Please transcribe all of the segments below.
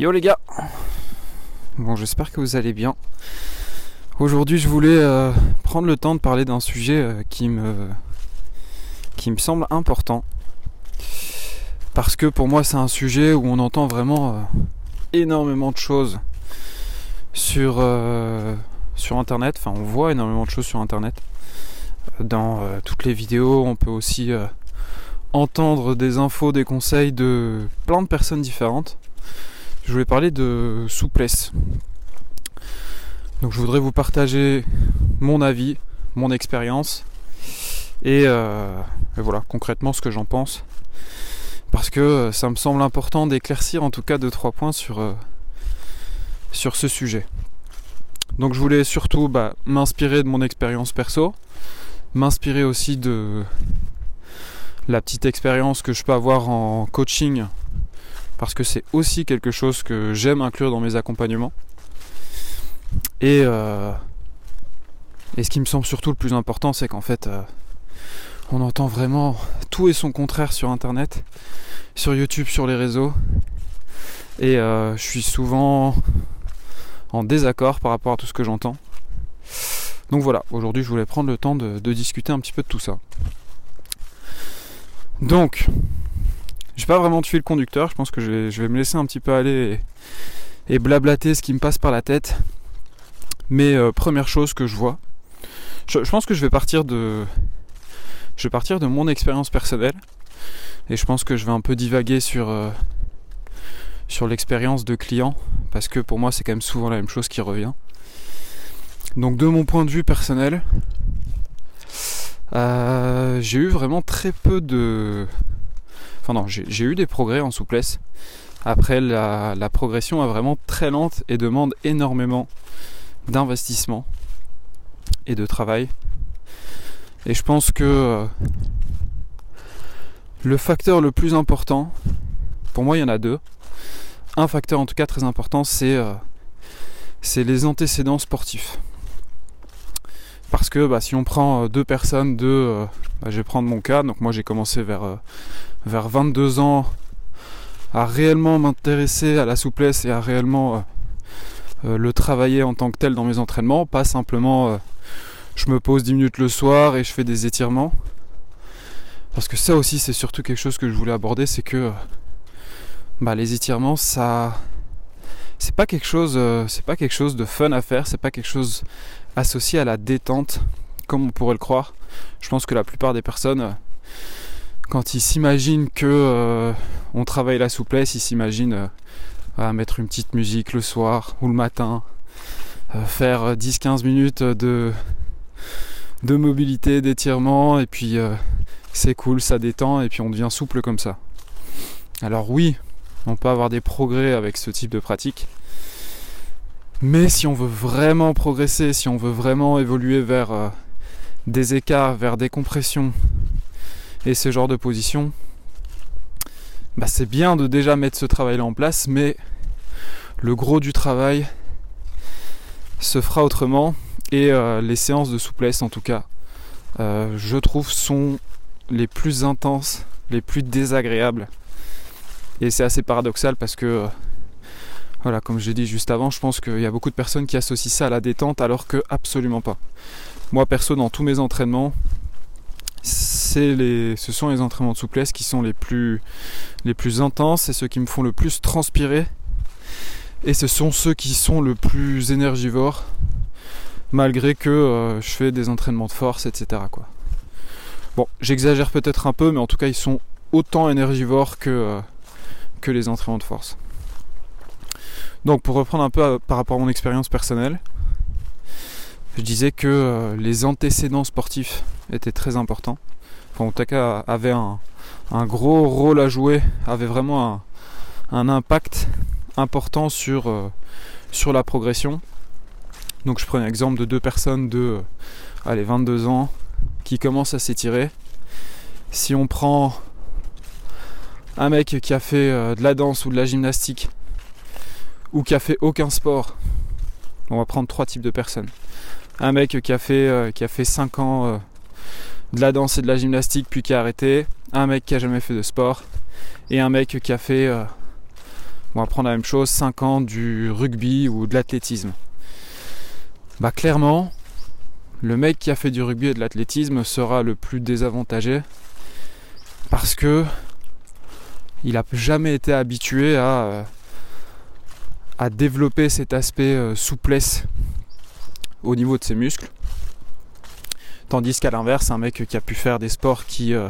Yo les gars Bon j'espère que vous allez bien. Aujourd'hui je voulais euh, prendre le temps de parler d'un sujet euh, qui me qui me semble important. Parce que pour moi c'est un sujet où on entend vraiment euh, énormément de choses sur, sur internet. Enfin on voit énormément de choses sur internet. Dans toutes les vidéos on peut aussi entendre des infos, des conseils de plein de personnes différentes je voulais parler de souplesse. Donc je voudrais vous partager mon avis, mon expérience et, euh, voilà concrètement ce que j'en pense. Parce que ça me semble important d'éclaircir en tout cas deux trois points sur, euh, sur ce sujet. Donc je voulais surtout bah, m'inspirer de mon expérience perso, m'inspirer aussi de la petite expérience que je peux avoir en coaching parce que c'est aussi quelque chose que j'aime inclure dans mes accompagnements. Et, euh, et ce qui me semble surtout le plus important, c'est qu'en fait, euh, on entend vraiment tout et son contraire sur Internet, sur YouTube, sur les réseaux. Et euh, je suis souvent en désaccord par rapport à tout ce que j'entends. Donc voilà, aujourd'hui je voulais prendre le temps de, de discuter un petit peu de tout ça. Donc, j'ai pas vraiment tué le conducteur, je pense que je vais, me laisser un petit peu aller et, blablater ce qui me passe par la tête. Mais euh, première chose que je vois, je, pense que je vais partir de. Je vais partir de mon expérience personnelle. Et je pense que je vais un peu divaguer sur, euh, sur l'expérience de client. Parce que pour moi c'est quand même souvent la même chose qui revient. Donc de mon point de vue personnel, euh, j'ai eu vraiment très peu de, Enfin non, j'ai eu des progrès en souplesse. Après, la, progression est vraiment très lente et demande énormément d'investissement et de travail. Et je pense que euh, le facteur le plus important, pour moi il y en a deux. Un facteur en tout cas très important, c'est euh, les antécédents sportifs. Parce que bah, si on prend euh, deux personnes, deux, bah, je vais prendre mon cas, donc moi j'ai commencé vers vers 22 ans à réellement m'intéresser à la souplesse et à réellement euh, euh, le travailler en tant que tel dans mes entraînements, pas simplement euh, je me pose 10 minutes le soir et je fais des étirements. Parce que ça aussi c'est surtout quelque chose que je voulais aborder, c'est que bah, les étirements ça c'est pas quelque chose c'est pas quelque chose de fun à faire, c'est pas quelque chose associé à la détente comme on pourrait le croire. Je pense que la plupart des personnes quand ils s'imaginent que euh, on travaille la souplesse, ils s'imaginent euh, mettre une petite musique le soir ou le matin, euh, faire 10-15 minutes de, de mobilité, d'étirement, et puis c'est cool, ça détend, et puis on devient souple comme ça. Alors oui, on peut avoir des progrès avec ce type de pratique. Mais si on veut vraiment progresser, si on veut vraiment évoluer vers des écarts, vers des compressions, et ce genre de position, bah c'est bien de déjà mettre ce travail-là en place, mais le gros du travail se fera autrement et euh, les séances de souplesse en tout cas, euh, je trouve, sont les plus intenses, les plus désagréables. Et c'est assez paradoxal parce que, euh, voilà, comme j'ai dit juste avant, je pense qu'il y a beaucoup de personnes qui associent ça à la détente alors que absolument pas. Moi perso, dans tous mes entraînements, les, ce sont les entraînements de souplesse qui sont les plus, les plus intenses et ceux qui me font le plus transpirer. Et ce sont ceux qui sont le plus énergivores, malgré que euh, je fais des entraînements de force, etc. Bon, j'exagère peut-être un peu, mais en tout cas, ils sont autant énergivores que, euh, que les entraînements de force. Donc, pour reprendre un peu euh, par rapport à mon expérience personnelle, je disais que les antécédents sportifs étaient très importants en tout cas avait un, gros rôle à jouer, avait vraiment un, impact important sur, euh, sur la progression. Donc je prends l'exemple de deux personnes de allez, 22 ans qui commencent à s'étirer. Si on prend un mec qui a fait euh, de la danse ou de la gymnastique ou qui a fait aucun sport, on va prendre trois types de personnes. Un mec qui a fait, euh, qui a fait 5 ans de la danse et de la gymnastique puis qui a arrêté, un mec qui a jamais fait de sport et un mec qui a fait on va prendre la même chose, 5 ans du rugby ou de l'athlétisme. Bah clairement, le mec qui a fait du rugby et de l'athlétisme sera le plus désavantagé parce que il n'a jamais été habitué à, euh, à développer cet aspect euh, souplesse au niveau de ses muscles. Tandis qu'à l'inverse, un mec qui a pu faire des sports qui, euh,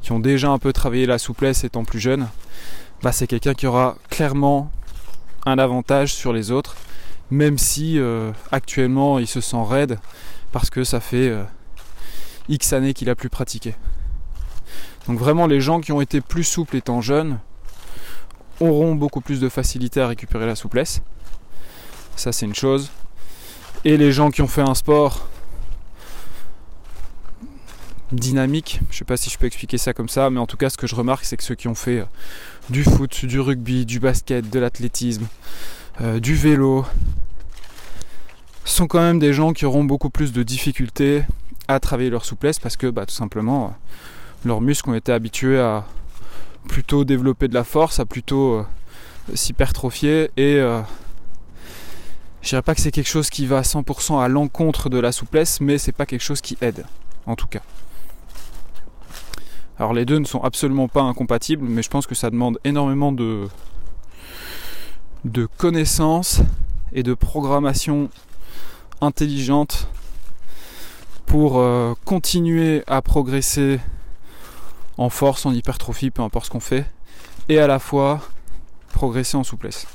qui ont déjà un peu travaillé la souplesse étant plus jeune, bah c'est quelqu'un qui aura clairement un avantage sur les autres, même si actuellement il se sent raide parce que ça fait X années qu'il a plus pratiqué. Donc vraiment les gens qui ont été plus souples étant jeunes auront beaucoup plus de facilité à récupérer la souplesse. Ça c'est une chose. Et les gens qui ont fait un sport dynamique, je sais pas si je peux expliquer ça comme ça, mais en tout cas ce que je remarque c'est que ceux qui ont fait euh, du foot, du rugby, du basket, de l'athlétisme, euh, du vélo, sont quand même des gens qui auront beaucoup plus de difficultés à travailler leur souplesse parce que bah, tout simplement leurs muscles ont été habitués à plutôt développer de la force, à plutôt euh, s'hypertrophier et euh, je dirais pas que c'est quelque chose qui va à 100% à l'encontre de la souplesse, mais c'est pas quelque chose qui aide, en tout cas. Alors les deux ne sont absolument pas incompatibles, mais je pense que ça demande énormément de, connaissances et de programmation intelligente pour euh, continuer à progresser en force, en hypertrophie, peu importe ce qu'on fait, et à la fois progresser en souplesse.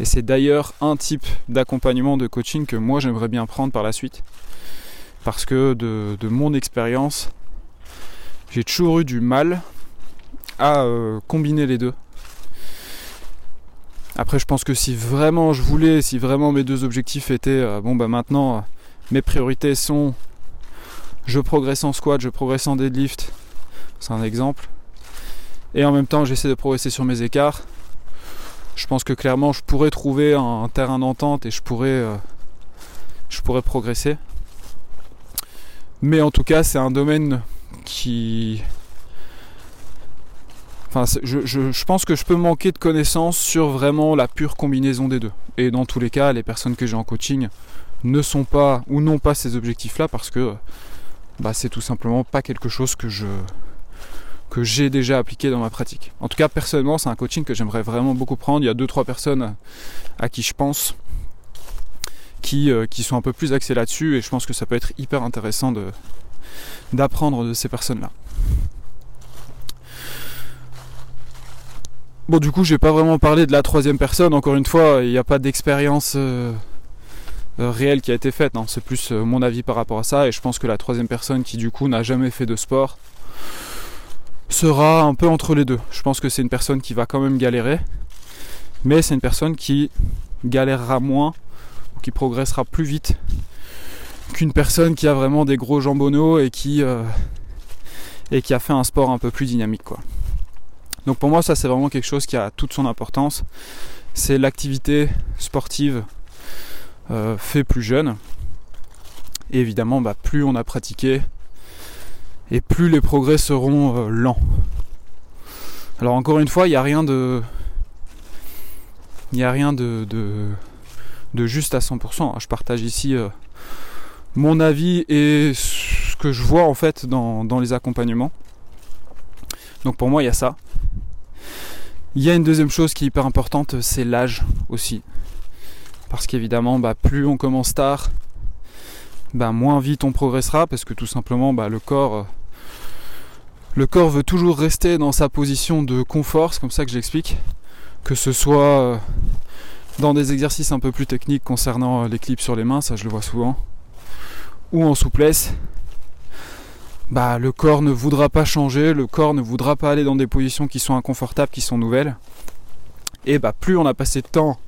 Et c'est d'ailleurs un type d'accompagnement de coaching que moi j'aimerais bien prendre par la suite. Parce que de, mon expérience, j'ai toujours eu du mal à euh, combiner les deux. Après je pense que si vraiment je voulais, si vraiment mes deux objectifs étaient, euh, bon bah maintenant euh, mes priorités sont je progresse en squat, je progresse en deadlift, c'est un exemple. Et en même temps, j'essaie de progresser sur mes écarts. Je pense que clairement, je pourrais trouver un, terrain d'entente et je pourrais, euh, je pourrais progresser. Mais en tout cas, c'est un domaine qui. Enfin, je, pense que je peux manquer de connaissances sur vraiment la pure combinaison des deux. Et dans tous les cas, les personnes que j'ai en coaching ne sont pas ou n'ont pas ces objectifs-là parce que bah, c'est tout simplement pas quelque chose que je, que j'ai déjà appliqué dans ma pratique. En tout cas, personnellement, c'est un coaching que j'aimerais vraiment beaucoup prendre. Il y a deux trois personnes à qui je pense qui, euh, qui sont un peu plus axées là-dessus et je pense que ça peut être hyper intéressant d'apprendre de ces personnes-là. Bon, du coup, je vais pas vraiment parler de la troisième personne. Encore une fois, il n'y a pas d'expérience euh, euh, réelle qui a été faite. Hein. C'est plus mon avis par rapport à ça. Et je pense que la troisième personne qui, du coup, n'a jamais fait de sport, sera un peu entre les deux. Je pense que c'est une personne qui va quand même galérer, mais c'est une personne qui galérera moins ou qui progressera plus vite qu'une personne qui a vraiment des gros jambonneaux et qui, euh, et qui a fait un sport un peu plus dynamique. Donc pour moi ça c'est vraiment quelque chose qui a toute son importance. C'est l'activité sportive euh, fait plus jeune. Évidemment bah, plus on a pratiqué, et plus les progrès seront euh, lents. Alors encore une fois, il n'y a rien de. Il n'y a rien de, de, juste à 100%. Je partage ici euh, mon avis et ce que je vois en fait dans, les accompagnements. Donc pour moi, il y a ça. Il y a une deuxième chose qui est hyper importante, c'est l'âge aussi. Parce qu'évidemment, bah, plus on commence tard, bah, moins vite on progressera, parce que tout simplement, bah, le corps euh, le corps veut toujours rester dans sa position de confort, c'est comme ça que j'explique. Que ce soit euh, dans des exercices un peu plus techniques concernant euh, les clips sur les mains, ça je le vois souvent, ou en souplesse, bah le corps ne voudra pas changer, le corps ne voudra pas aller dans des positions qui sont inconfortables, qui sont nouvelles. Et bah plus on a passé de temps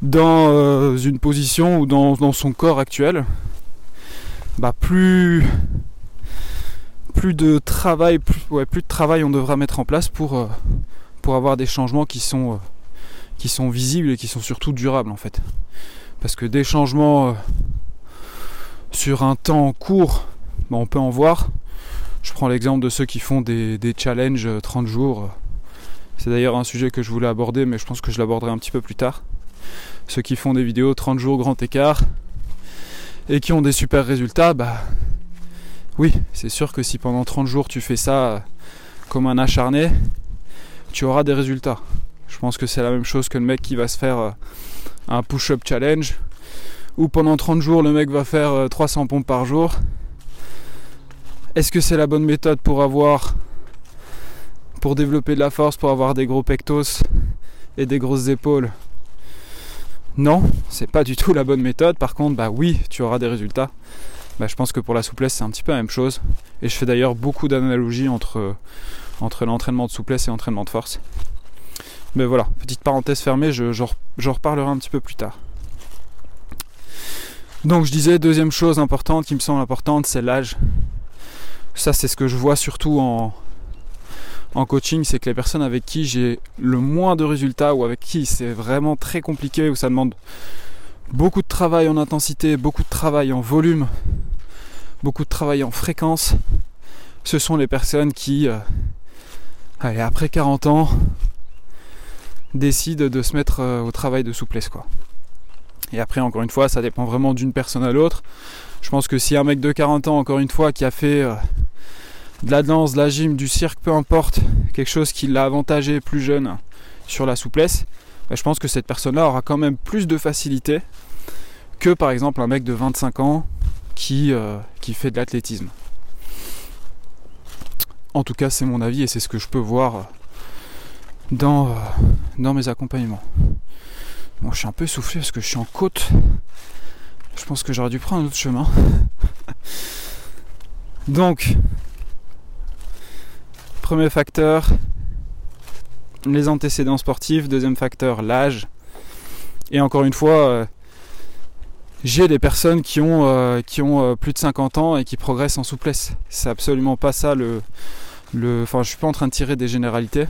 dans euh, une position ou dans, dans son corps actuel, bah plus plus de travail, de travail on devra mettre en place pour, euh, avoir des changements qui sont, euh, qui sont visibles et qui sont surtout durables en fait. Parce que des changements euh, sur un temps court, bah, on peut en voir. Je prends l'exemple de ceux qui font des, des challenges 30 jours C'est d'ailleurs un sujet que je voulais aborder, mais je pense que je l'aborderai un petit peu plus tard. Ceux qui font des vidéos 30 jours grand écart et qui ont des super résultats, bah oui, c'est sûr que si pendant 30 jours tu fais ça comme un acharné, tu auras des résultats. Je pense que c'est la même chose que le mec qui va se faire euh, un push-up challenge, où pendant 30 jours le mec va faire 300 euh, pompes par jour. Est-ce que c'est la bonne méthode pour avoir pour développer de la force, pour avoir des gros pectos et des grosses épaules? Non, c'est pas du tout la bonne méthode. Par contre, bah oui, tu auras des résultats. Bah, je pense que pour la souplesse, c'est un petit peu la même chose. Et je fais d'ailleurs beaucoup d'analogies entre, entre l'entraînement de souplesse et l'entraînement de force. Mais voilà, petite parenthèse fermée, j'en reparlerai un petit peu plus tard. Donc je disais, deuxième chose importante qui me semble importante, c'est l'âge. Ça c'est ce que je vois surtout en, en coaching, c'est que les personnes avec qui j'ai le moins de résultats ou avec qui c'est vraiment très compliqué, où ça demande beaucoup de travail en intensité, beaucoup de travail en volume, beaucoup de travail en fréquence, ce sont les personnes qui, euh, après 40 ans, décident de se mettre euh, au travail de souplesse. Et après, encore une fois, ça dépend vraiment d'une personne à l'autre. Je pense que si un mec de 40 ans, encore une fois, qui a fait euh, de la danse, de la gym, du cirque, peu importe, quelque chose qui l'a avantagé plus jeune sur la souplesse, je pense que cette personne-là aura quand même plus de facilité que par exemple un mec de 25 ans qui, euh, qui fait de l'athlétisme. En tout cas, c'est mon avis et c'est ce que je peux voir dans, euh, dans mes accompagnements. Bon, je suis un peu essoufflé parce que je suis en côte. Je pense que j'aurais dû prendre un autre chemin. Donc, Premier facteur, les antécédents sportifs. Deuxième facteur, l'âge. Et encore une fois, euh, j'ai des personnes qui ont, euh, euh, plus de 50 ans et qui progressent en souplesse. C'est absolument pas ça le, le. Enfin, je suis pas en train de tirer des généralités.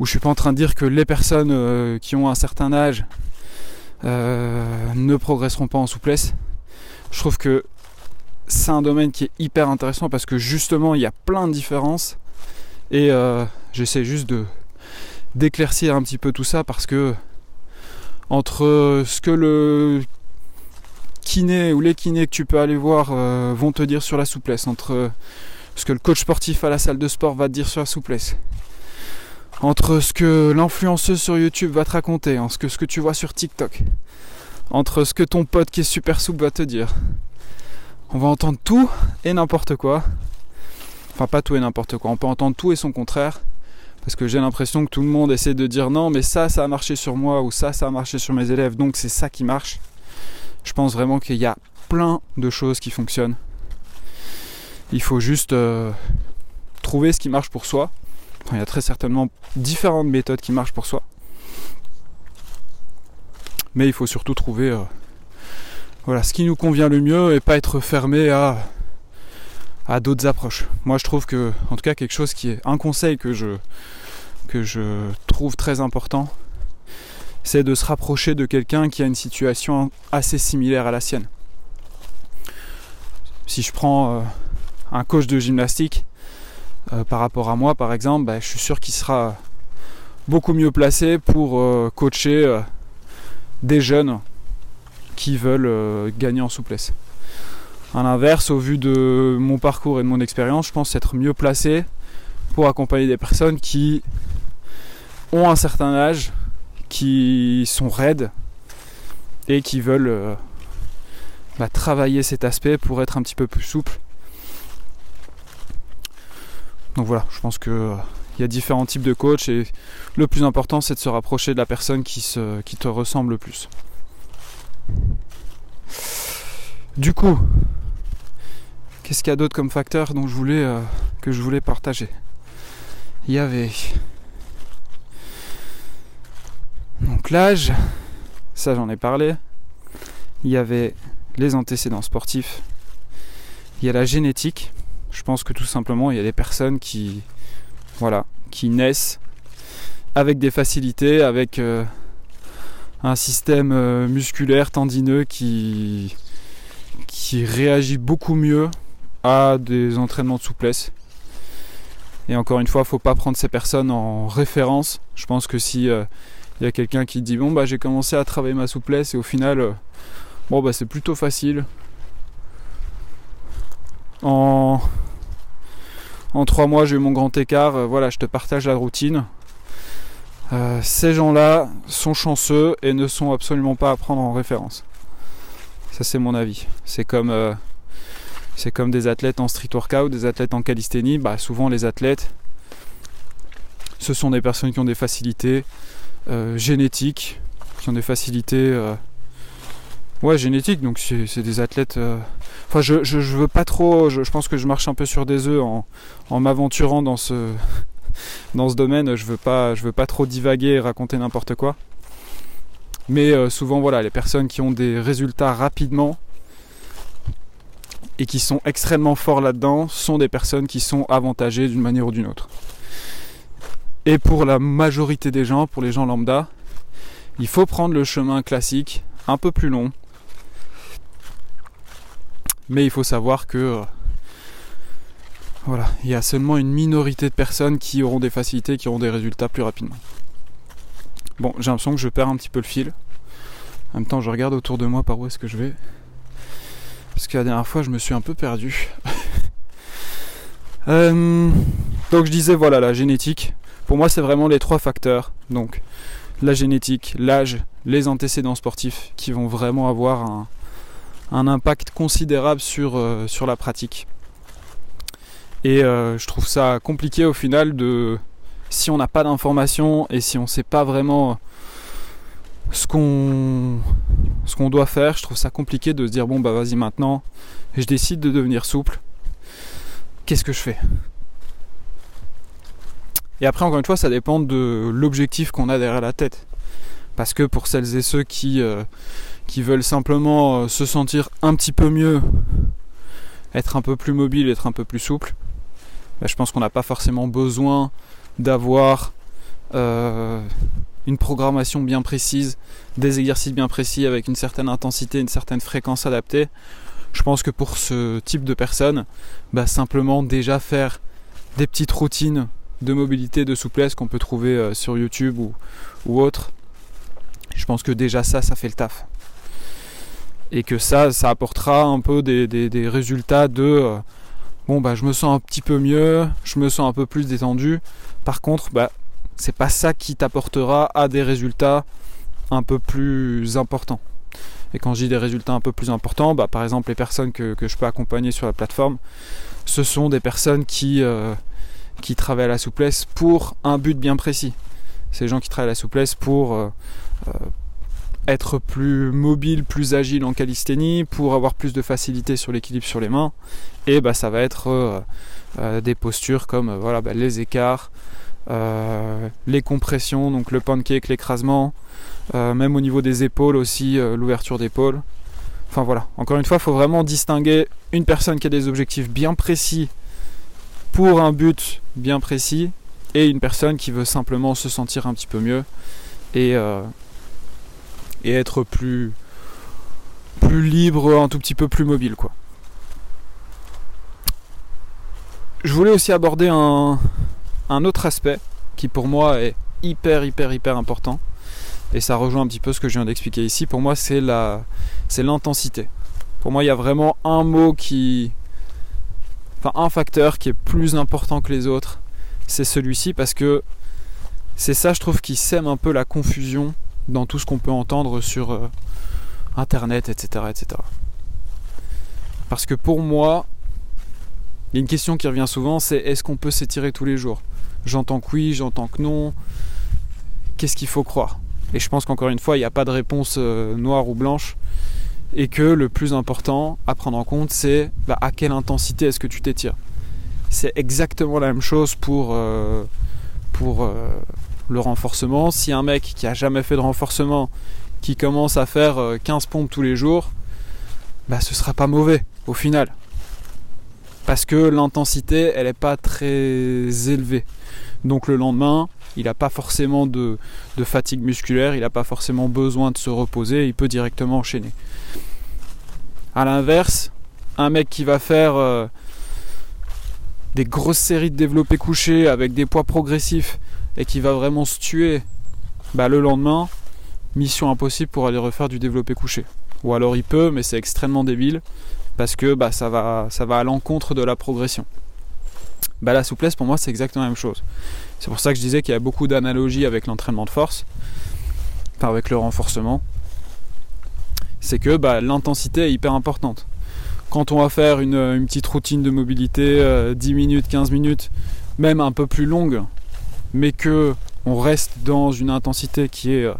Ou je suis pas en train de dire que les personnes qui ont un certain âge ne progresseront pas en souplesse. Je trouve que c'est un domaine qui est hyper intéressant parce que justement il y a plein de différences et euh, j'essaie juste de d'éclaircir un petit peu tout ça parce que entre ce que le kiné ou les kinés que tu peux aller voir euh, vont te dire sur la souplesse, entre ce que le coach sportif à la salle de sport va te dire sur la souplesse, entre ce que l'influenceuse sur YouTube va te raconter, ce que, ce que tu vois sur TikTok, entre ce que ton pote qui est super souple va te dire, on va entendre tout et n'importe quoi. Enfin, pas tout et n'importe quoi. On peut entendre tout et son contraire. Parce que j'ai l'impression que tout le monde essaie de dire non, mais ça, ça a marché sur moi, ou ça, ça a marché sur mes élèves, donc c'est ça qui marche. Je pense vraiment qu'il y a plein de choses qui fonctionnent. Il faut juste euh, trouver ce qui marche pour soi. il y a très certainement différentes méthodes qui marchent pour soi. Mais il faut surtout trouver euh, voilà, ce qui nous convient le mieux et pas être fermé à, à d'autres approches. Moi je trouve que, en tout cas, quelque chose qui est un conseil que je, trouve très important, c'est de se rapprocher de quelqu'un qui a une situation assez similaire à la sienne. Si je prends euh, un coach de gymnastique euh, par rapport à moi, par exemple, bah, je suis sûr qu'il sera beaucoup mieux placé pour euh, coacher des jeunes qui veulent gagner en souplesse. A l'inverse, au vu de mon parcours et de mon expérience, je pense être mieux placé pour accompagner des personnes qui ont un certain âge, qui sont raides et qui veulent euh, bah, travailler cet aspect pour être un petit peu plus souple. Donc voilà, je pense que euh, y a différents types de coachs et le plus important c'est de se rapprocher de la personne qui, se, qui te ressemble le plus. Du coup, qu'est-ce qu'il y a d'autre comme facteur dont je voulais, euh, que je voulais partager? Il y avait donc l'âge, ça j'en ai parlé. Il y avait les antécédents sportifs. Il y a la génétique. Je pense que tout simplement il y a des personnes qui, voilà, qui naissent avec des facilités, avec euh, un système euh, musculaire tendineux qui, qui réagit beaucoup mieux à des entraînements de souplesse. Et encore une fois, faut pas prendre ces personnes en référence. Je pense que si il y a quelqu'un qui dit bon bah j'ai commencé à travailler ma souplesse et au final bon bah c'est plutôt facile. En en trois mois j'ai eu mon grand écart, voilà, je te partage la routine. ces gens-là sont chanceux et ne sont absolument pas à prendre en référence. Ça c'est mon avis. C'est comme, euh, c'est comme des athlètes en street workout, des athlètes en calisthénie. Bah, souvent les athlètes, ce sont des personnes qui ont des facilités euh, génétiques, qui ont des facilités euh, ouais, génétiques. Donc c'est, des athlètes. Enfin, je, je, veux pas trop. Je, pense que je marche un peu sur des œufs en, en m'aventurant dans ce dans ce domaine. Je veux pas, je veux pas trop divaguer et raconter n'importe quoi. Mais euh, souvent, voilà, les personnes qui ont des résultats rapidement et qui sont extrêmement forts là-dedans sont des personnes qui sont avantagées d'une manière ou d'une autre. Et pour la majorité des gens, pour les gens lambda, il faut prendre le chemin classique, un peu plus long. Mais il faut savoir que euh, voilà, il y a seulement une minorité de personnes qui auront des facilités, qui auront des résultats plus rapidement. Bon, j'ai l'impression que je perds un petit peu le fil. En même temps, je regarde autour de moi par où est-ce que je vais. Parce que la dernière fois, je me suis un peu perdu. Euh, donc je disais, voilà, la génétique. Pour moi, c'est vraiment les trois facteurs. Donc la génétique, l'âge, les antécédents sportifs qui vont vraiment avoir un, impact considérable sur, euh, sur la pratique. Et euh, je trouve ça compliqué au final de si on n'a pas d'informations et si on ne sait pas vraiment ce qu'on doit faire, je trouve ça compliqué de se dire bon bah vas-y maintenant, je décide de devenir souple. Qu'est-ce que je fais? Et après encore une fois, ça dépend de l'objectif qu'on a derrière la tête. Parce que pour celles et ceux qui euh, veulent simplement euh, se sentir un petit peu mieux, être un peu plus mobile, être un peu plus souple, bah, je pense qu'on n'a pas forcément besoin d'avoir euh, une programmation bien précise, des exercices bien précis avec une certaine intensité, une certaine fréquence adaptée. Je pense que pour ce type de personnes, bah, simplement déjà faire des petites routines de mobilité, de souplesse qu'on peut trouver euh, sur YouTube ou, ou autre. Je pense que déjà ça, ça fait le taf. Et que ça, ça apportera un peu des, résultats de euh, bon bah je me sens un petit peu mieux, je me sens un peu plus détendu. Par contre, bah c'est pas ça qui t'apportera à des résultats un peu plus importants. Et quand je dis des résultats un peu plus importants, bah, par exemple les personnes que, je peux accompagner sur la plateforme, ce sont des personnes qui, euh, qui travaillent à la souplesse pour un but bien précis. Ces gens qui travaillent à la souplesse pour euh, euh, être plus mobile, plus agile en calisthénie, pour avoir plus de facilité sur l'équilibre sur les mains. Et bah, ça va être des postures comme voilà, bah, les écarts, les compressions, donc le pancake, l'écrasement, euh, même au niveau des épaules aussi, euh, l'ouverture d'épaule. Enfin voilà, encore une fois, il faut vraiment distinguer une personne qui a des objectifs bien précis pour un but bien précis et une personne qui veut simplement se sentir un petit peu mieux et, et être plus, plus libre, un tout petit peu plus mobile quoi. Je voulais aussi aborder un, un autre aspect qui pour moi est hyper hyper hyper important et ça rejoint un petit peu ce que je viens d'expliquer ici pour moi c'est la c'est l'intensité. Pour moi il y a vraiment un mot qui enfin un facteur qui est plus important que les autres c'est celui-ci parce que c'est ça je trouve qui sème un peu la confusion dans tout ce qu'on peut entendre sur euh, internet etc etc parce que pour moi il y a une question qui revient souvent c'est est-ce qu'on peut s'étirer tous les jours? J'entends que oui, j'entends que non. Qu'est-ce qu'il faut croire? Et je pense qu'encore une fois, il n'y a pas de réponse euh, noire ou blanche. Et que le plus important à prendre en compte, c'est bah, à quelle intensité est-ce que tu t'étires? C'est exactement la même chose pour, euh, pour euh, le renforcement. Si un mec qui a jamais fait de renforcement, qui commence à faire 15 pompes tous les jours, bah, ce sera pas mauvais au final. Parce que l'intensité, elle n'est pas très élevée. Donc le lendemain, il n'a pas forcément de, fatigue musculaire, il n'a pas forcément besoin de se reposer, il peut directement enchaîner. A l'inverse, un mec qui va faire des grosses séries de développés couchés avec des poids progressifs et qui va vraiment se tuer, bah le lendemain, mission impossible pour aller refaire du développé couché. Ou alors il peut, mais c'est extrêmement débile parce que bah, ça, va, ça va à l'encontre de la progression. Bah, la souplesse pour moi c'est exactement la même chose. C'est pour ça que je disais qu'il y a beaucoup d'analogies avec l'entraînement de force, enfin avec le renforcement. C'est que bah, l'intensité est hyper importante. Quand on va faire une, petite routine de mobilité, 10 euh, minutes, 15 minutes, même un peu plus longue, mais que on reste dans une intensité qui est euh,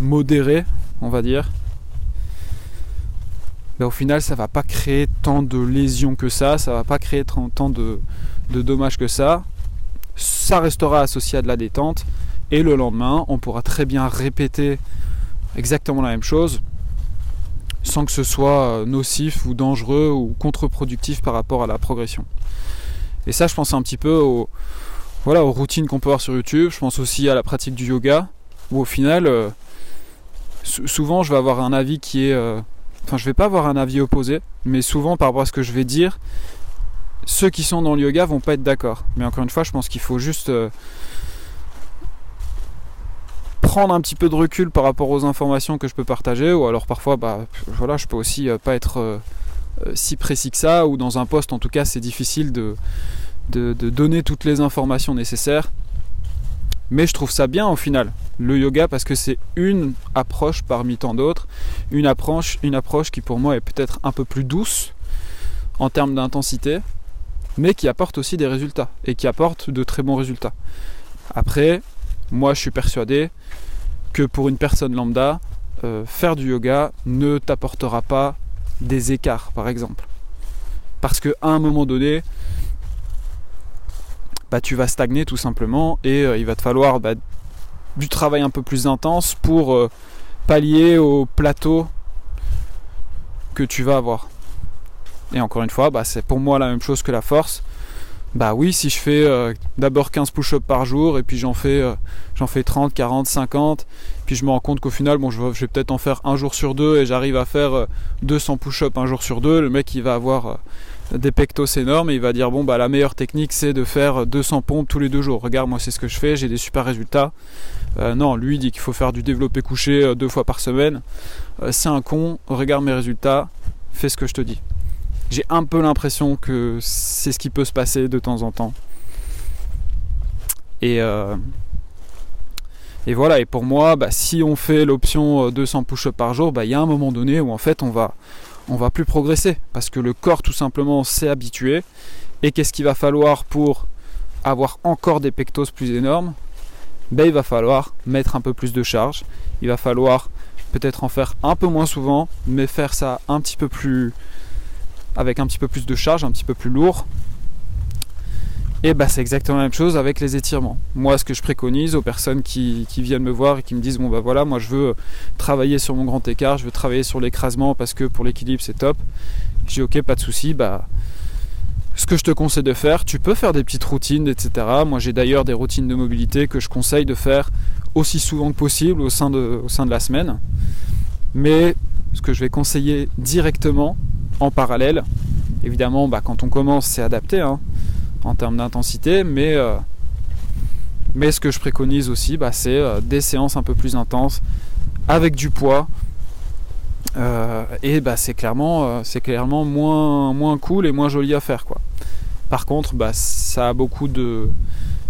modérée, on va dire, au final ça va pas créer tant de lésions que ça, ça va pas créer tant de, dommages que ça. Ça restera associé à de la détente et le lendemain on pourra très bien répéter exactement la même chose sans que ce soit euh, nocif ou dangereux ou contre-productif par rapport à la progression. Et ça je pense un petit peu aux, voilà, aux routines qu'on peut voir sur YouTube, je pense aussi à la pratique du yoga où au final euh, souvent je vais avoir un avis qui est euh, enfin je vais pas avoir un avis opposé, mais souvent par rapport à ce que je vais dire, ceux qui sont dans le yoga vont pas être d'accord. Mais encore une fois, je pense qu'il faut juste euh, prendre un petit peu de recul par rapport aux informations que je peux partager, ou alors parfois, bah voilà, je peux aussi euh, pas être euh, si précis que ça, ou dans un poste en tout cas, c'est difficile de, de donner toutes les informations nécessaires. Mais je trouve ça bien au final, le yoga, parce que c'est une approche parmi tant d'autres, une approche, qui pour moi est peut-être un peu plus douce en termes d'intensité, mais qui apporte aussi des résultats, et qui apporte de très bons résultats. Après, moi je suis persuadé que pour une personne lambda, euh, faire du yoga ne t'apportera pas des écarts, par exemple. Parce qu'à un moment donné, bah, tu vas stagner tout simplement et euh, il va te falloir bah, du travail un peu plus intense pour euh, pallier au plateau que tu vas avoir. Et encore une fois, bah, c'est pour moi la même chose que la force. Bah oui, si je fais euh, d'abord 15 push-ups par jour et puis j'en fais, fais 30, 40, 50, puis je me rends compte qu'au final, bon, je vais, peut-être en faire un jour sur deux et j'arrive à faire 200 push-ups un jour sur deux, le mec il va avoir des pectos énormes et il va dire bon bah la meilleure technique c'est de faire 200 pompes tous les deux jours. Regarde moi c'est ce que je fais, j'ai des super résultats. Euh, non, lui dit qu'il faut faire du développé couché euh, deux fois par semaine. Euh, c'est un con, regarde mes résultats, fais ce que je te dis. J'ai un peu l'impression que c'est ce qui peut se passer de temps en temps. Et, et voilà, et pour moi, bah, si on fait l'option 200 push-ups par jour, bah, il y a un moment donné où en fait on va, on va plus progresser parce que le corps tout simplement s'est habitué. Et qu'est-ce qu'il va falloir pour avoir encore des pectos plus énormes? Ben, Il va falloir mettre un peu plus de charge. Il va falloir peut-être en faire un peu moins souvent, mais faire ça un petit peu plus avec un petit peu plus de charge, un petit peu plus lourd et bah c'est exactement la même chose avec les étirements. Moi ce que je préconise aux personnes qui, viennent me voir et qui me disent bon bah voilà moi je veux travailler sur mon grand écart, je veux travailler sur l'écrasement parce que pour l'équilibre c'est top. J'ai ok pas de souci, bah ce que je te conseille de faire, tu peux faire des petites routines, etc. Moi j'ai d'ailleurs des routines de mobilité que je conseille de faire aussi souvent que possible au sein de, au sein de la semaine. Mais ce que je vais conseiller directement en parallèle, évidemment bah, quand on commence c'est adapté, hein, en termes d'intensité, mais, euh, mais ce que je préconise aussi, bah, c'est euh, des séances un peu plus intenses avec du poids. Euh, et bah, c'est clairement, clairement moins, moins cool et moins joli à faire. Quoi. Par contre, bah, ça a beaucoup de,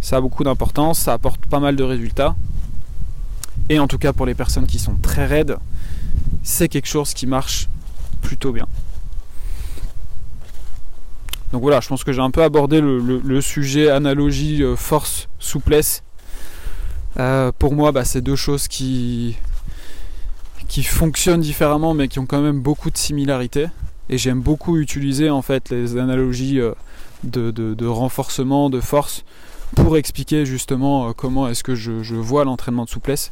ça a beaucoup d'importance, ça apporte pas mal de résultats. Et en tout cas pour les personnes qui sont très raides, c'est quelque chose qui marche plutôt bien. Donc voilà, je pense que j'ai un peu abordé le, sujet analogie, euh, force, souplesse. Euh, pour moi, bah, c'est deux choses qui, fonctionnent différemment mais qui ont quand même beaucoup de similarités. Et j'aime beaucoup utiliser en fait les analogies euh, de, renforcement, de force pour expliquer justement comment est-ce que je, je vois l'entraînement de souplesse.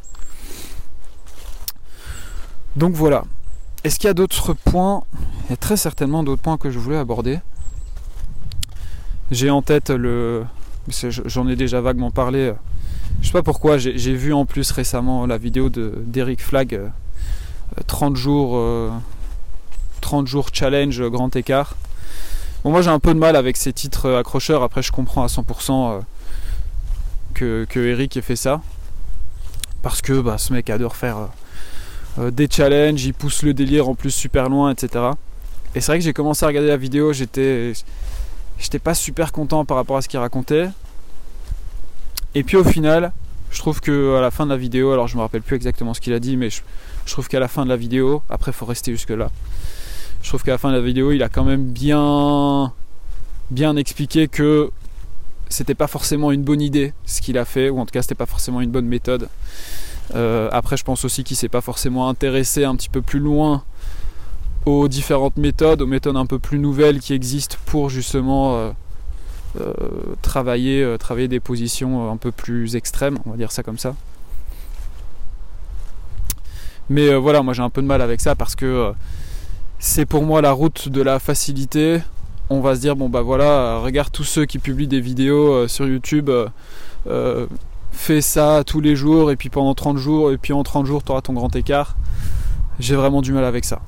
Donc voilà. Est-ce qu'il y a d'autres points? Il y a très certainement d'autres points que je voulais aborder. J'ai en tête le. J'en ai déjà vaguement parlé. Je sais pas pourquoi, j'ai vu en plus récemment la vidéo d'Eric Flag 30 euh, jours 30 euh, jours challenge grand écart. Bon, moi j'ai un peu de mal avec ces titres accrocheurs. Après, je comprends à 100% que, que Eric ait fait ça. Parce que bah, ce mec adore faire des challenges, il pousse le délire en plus super loin, etc. Et c'est vrai que j'ai commencé à regarder la vidéo, j'étais j'étais pas super content par rapport à ce qu'il racontait. Et puis au final, je trouve que à la fin de la vidéo, alors je me rappelle plus exactement ce qu'il a dit, mais je, trouve qu'à la fin de la vidéo, après faut rester jusque là. Je trouve qu'à la fin de la vidéo, il a quand même bien bien expliqué que c'était pas forcément une bonne idée ce qu'il a fait, ou en tout cas c'était pas forcément une bonne méthode. Euh, après, je pense aussi qu'il s'est pas forcément intéressé un petit peu plus loin aux différentes méthodes, aux méthodes un peu plus nouvelles qui existent pour justement euh, euh, travailler, euh, travailler des positions un peu plus extrêmes, on va dire ça comme ça. Mais voilà, moi j'ai un peu de mal avec ça parce que c'est pour moi la route de la facilité. On va se dire, bon bah voilà, regarde tous ceux qui publient des vidéos sur YouTube, fais ça tous les jours et puis pendant 30 jours, et puis en 30 jours tu auras ton grand écart. J'ai vraiment du mal avec ça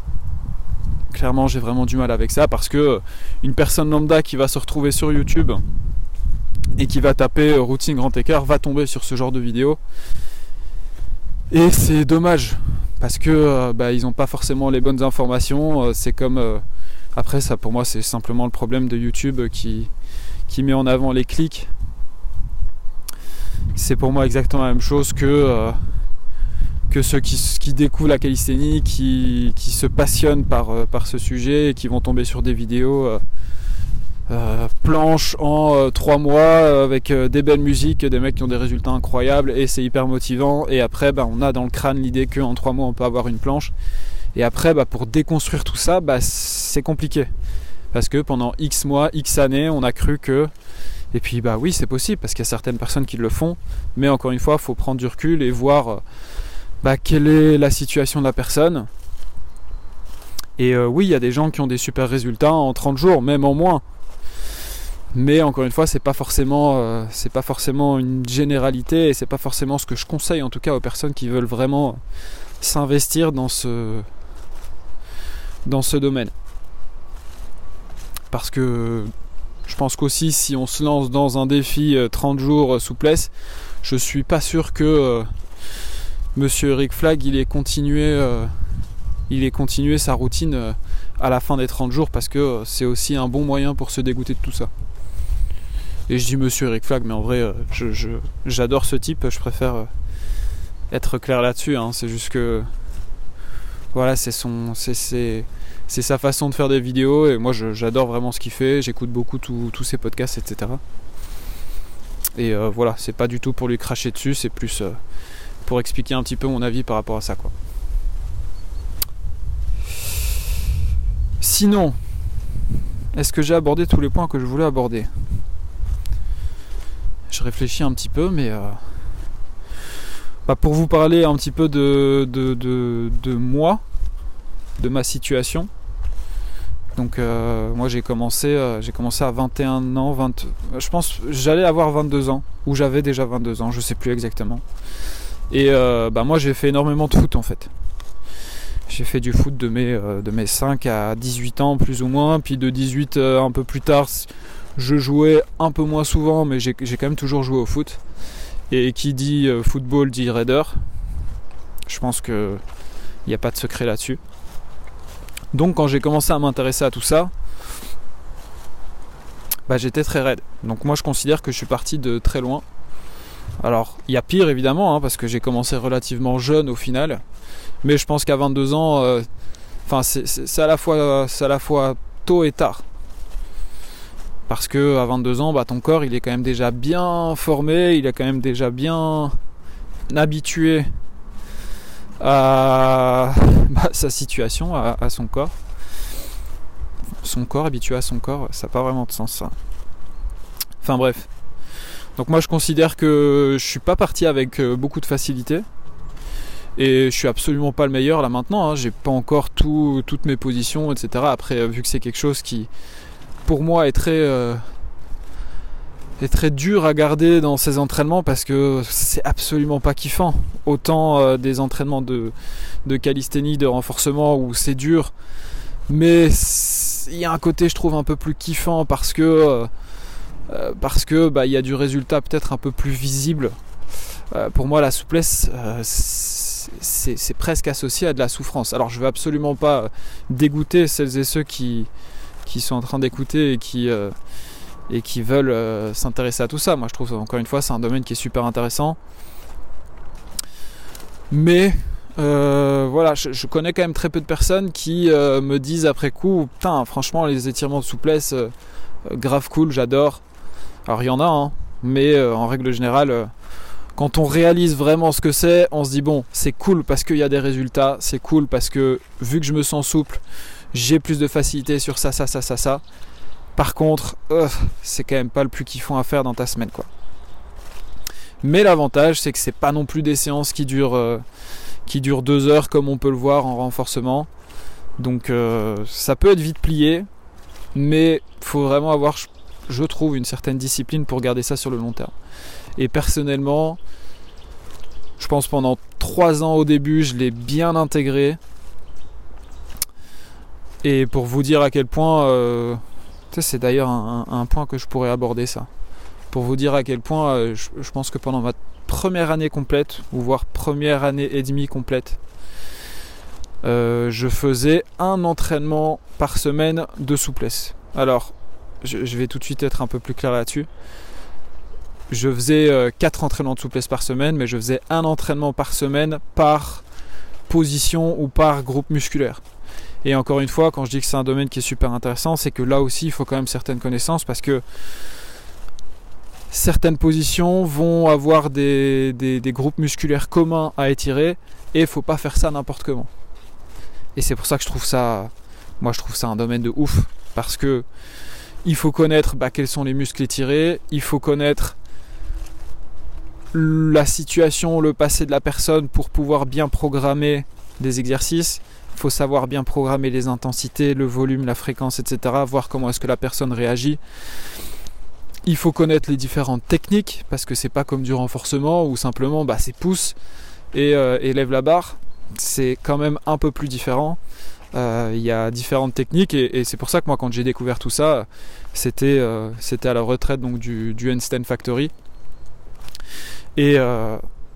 clairement j'ai vraiment du mal avec ça parce que une personne lambda qui va se retrouver sur YouTube et qui va taper euh, routine grand écart va tomber sur ce genre de vidéo. Et c'est dommage parce que euh, bah, ils n'ont pas forcément les bonnes informations euh, c'est comme après ça pour moi c'est simplement le problème de YouTube qui, qui met en avant les clics. C'est pour moi exactement la même chose que que ceux qui, découvrent la calisthénie, qui, se passionnent par, euh, par ce sujet et qui vont tomber sur des vidéos euh, euh, planches en trois mois avec des belles musiques, des mecs qui ont des résultats incroyables et c'est hyper motivant. Et après, bah, on a dans le crâne l'idée qu'en trois mois on peut avoir une planche. Et après, bah, pour déconstruire tout ça, bah, c'est compliqué. Parce que pendant X mois, X années, on a cru que. Et puis, bah oui, c'est possible parce qu'il y a certaines personnes qui le font. Mais encore une fois, il faut prendre du recul et voir bah, quelle est la situation de la personne? Et euh, oui, il y a des gens qui ont des super résultats en 30 jours, même en moins. Mais encore une fois, c'est pas euh, pas forcément une généralité et c'est pas forcément ce que je conseille en tout cas aux personnes qui veulent vraiment s'investir dans ce, dans ce domaine. Parce que je pense qu'aussi si on se lance dans un défi 30 euh, jours souplesse, je suis pas sûr que Monsieur Eric Flag, il est continué, euh, il est continué sa routine euh, à la fin des 30 jours parce que euh, c'est aussi un bon moyen pour se dégoûter de tout ça. Et je dis Monsieur Eric Flag, mais en vrai, j'adore ce type. Je préfère être clair là-dessus. Hein. C'est juste que voilà, c'est son, c'est sa façon de faire des vidéos et moi j'adore vraiment ce qu'il fait. J'écoute beaucoup tous ses podcasts, etc. Et voilà, c'est pas du tout pour lui cracher dessus, c'est plus pour expliquer un petit peu mon avis par rapport à ça quoi. Sinon, est-ce que j'ai abordé tous les points que je voulais aborder? Je réfléchis un petit peu, mais euh, bah, pour vous parler un petit peu de, de, moi, de ma situation. Donc euh, moi j'ai commencé, euh, commencé à 21 ans, 20, je pense j'allais avoir 22 ans, ou j'avais déjà 22 ans, je sais plus exactement. Et euh, bah moi j'ai fait énormément de foot en fait. J'ai fait du foot de mes, euh, de mes 5 à 18 ans plus ou moins, puis de 18 euh, un peu plus tard je jouais un peu moins souvent mais j'ai quand même toujours joué au foot. Et qui dit football dit raider. Je pense qu'il n'y a pas de secret là-dessus. Donc quand j'ai commencé à m'intéresser à tout ça, bah, j'étais très raide. Donc moi je considère que je suis parti de très loin. Alors, il y a pire évidemment, hein, parce que j'ai commencé relativement jeune au final. Mais je pense qu'à 22 ans, euh, enfin, c'est à, la fois, à la fois tôt et tard. Parce que à 22 ans, bah, ton corps, il est quand même déjà bien formé, il est quand même déjà bien habitué à bah, sa situation, à, à, son corps. Son corps, habitué à son corps, ça n'a pas vraiment de sens ça. Enfin bref. Donc moi je considère que je suis pas parti avec euh, beaucoup de facilité. Et je suis absolument pas le meilleur là maintenant. Hein. J'ai pas encore toutes mes positions, etc. Après, euh, vu que c'est quelque chose qui, pour moi, est très, euh, est très dur à garder dans ces entraînements parce que c'est absolument pas kiffant. Autant des entraînements de, de calisthénie, de renforcement où c'est dur, mais il y a un côté, je trouve, un peu plus kiffant parce que parce que bah, il y a du résultat peut-être un peu plus visible. pour moi, la souplesse, c'est presque associé à de la souffrance. Alors, je veux absolument pas dégoûter celles et ceux qui qui sont en train d'écouter et qui et qui veulent s'intéresser à tout ça. Moi, je trouve encore une fois, c'est un domaine qui est super intéressant. Mais euh, voilà, je, connais quand même très peu de personnes qui euh, me disent après coup, putain, franchement, les étirements de souplesse, euh, grave cool, j'adore. Alors il y en a, hein, mais en règle générale, quand on réalise vraiment ce que c'est, on se dit bon, c'est cool parce qu'il y a des résultats, c'est cool parce que vu que je me sens souple, j'ai plus de facilité sur ça, ça, ça, ça, ça. Par contre, c'est quand même pas le plus kiffant à faire dans ta semaine, quoi. Mais l'avantage, c'est que c'est pas non plus des séances qui durent, euh, qui durent deux heures comme on peut le voir en renforcement. Donc euh, ça peut être vite plié, mais faut vraiment avoir, je trouve, une certaine discipline pour garder ça sur le long terme. Et personnellement, je pense pendant trois ans au début, je l'ai bien intégré. Et pour vous dire à quel point, euh, c'est d'ailleurs un, point que je pourrais aborder ça pour vous dire à quel point euh, je, pense que pendant ma première année complète, ou voire première année et demie complète, euh, je faisais un entraînement par semaine de souplesse. Alors, je, vais tout de suite être un peu plus clair là-dessus. Je faisais euh, quatre entraînements de souplesse par semaine, mais je faisais un entraînement par semaine par position ou par groupe musculaire. Et encore une fois, quand je dis que c'est un domaine qui est super intéressant, c'est que là aussi, il faut quand même certaines connaissances parce que certaines positions vont avoir des, groupes musculaires communs à étirer et il faut pas faire ça n'importe comment. Et c'est pour ça que je trouve ça, moi je trouve ça un domaine de ouf parce que il faut connaître bah, quels sont les muscles étirés, il faut connaître la situation, le passé de la personne pour pouvoir bien programmer des exercices. Il faut savoir bien programmer les intensités, le volume, la fréquence, etc. Voir comment est-ce que la personne réagit. Il faut connaître les différentes techniques parce que c'est pas comme du renforcement où simplement bah, c'est pousse et, euh, lève la barre. C'est quand même un peu plus différent. Euh, il y a différentes techniques et, c'est pour ça que moi quand j'ai découvert tout ça, c'était euh, à la retraite donc du, du Einstein Factory. Et,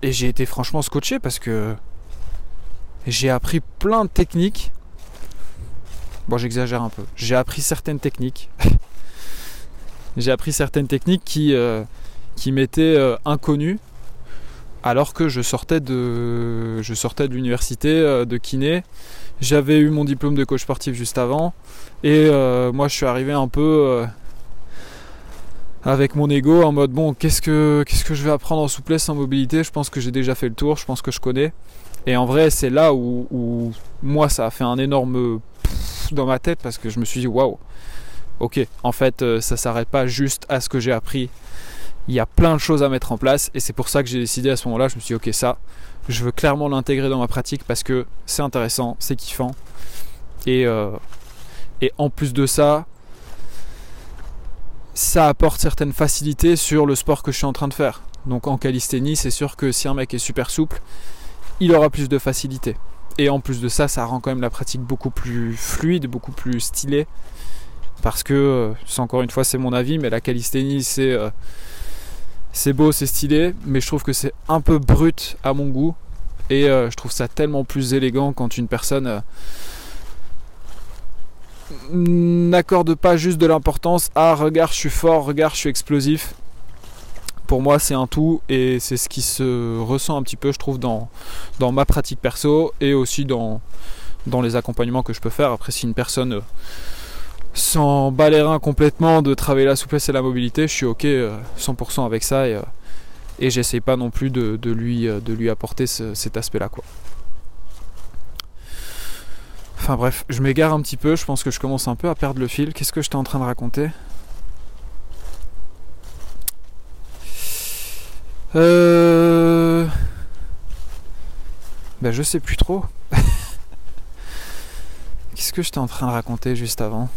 et j'ai été franchement scotché parce que j'ai appris plein de techniques. Bon j'exagère un peu. J'ai appris certaines techniques j'ai appris certaines techniques qui, euh, qui m'étaient euh, inconnues alors que je sortais de, je sortais de l'université euh, de kiné. J'avais eu mon diplôme de coach sportif juste avant et moi je suis arrivé un peu avec mon ego en mode bon qu'est-ce que qu'est-ce que je vais apprendre en souplesse en mobilité? Je pense que j'ai déjà fait le tour je pense que je connais et en vrai c'est là où, où, moi ça a fait un énorme dans ma tête parce que je me suis dit waouh ok, en fait, euh, ça s'arrête pas juste à ce que j'ai appris. Il y a plein de choses à mettre en place et c'est pour ça que j'ai décidé à ce moment-là, je me suis dit, ok, ça, je veux clairement l'intégrer dans ma pratique parce que c'est intéressant, c'est kiffant. Et, euh, et en plus de ça, ça apporte certaines facilités sur le sport que je suis en train de faire. Donc en calisthénie, c'est sûr que si un mec est super souple, il aura plus de facilité. Et en plus de ça, ça rend quand même la pratique beaucoup plus fluide, beaucoup plus stylée parce que, euh, c'est encore une fois, c'est mon avis, mais la calisthénie, c'est euh, c'est beau, c'est stylé, mais je trouve que c'est un peu brut à mon goût. Et euh, je trouve ça tellement plus élégant quand une personne n'accorde pas juste de l'importance à regarde, je suis fort, regarde, je suis explosif. Pour moi, c'est un tout et c'est ce qui se ressent un petit peu, je trouve, dans, ma pratique perso et aussi dans, dans les accompagnements que je peux faire. Après, si une personne sans balérin complètement de travailler la souplesse et la mobilité, je suis ok 100% euh, avec ça et, euh, et j'essaie pas non plus de, lui, euh, de lui apporter cet aspect-là quoi. Enfin bref, je m'égare un petit peu, je pense que je commence un peu à perdre le fil. Qu'est-ce que j'étais en train de raconter? Euh... Ben je sais plus trop. Qu'est-ce que j'étais en train de raconter juste avant?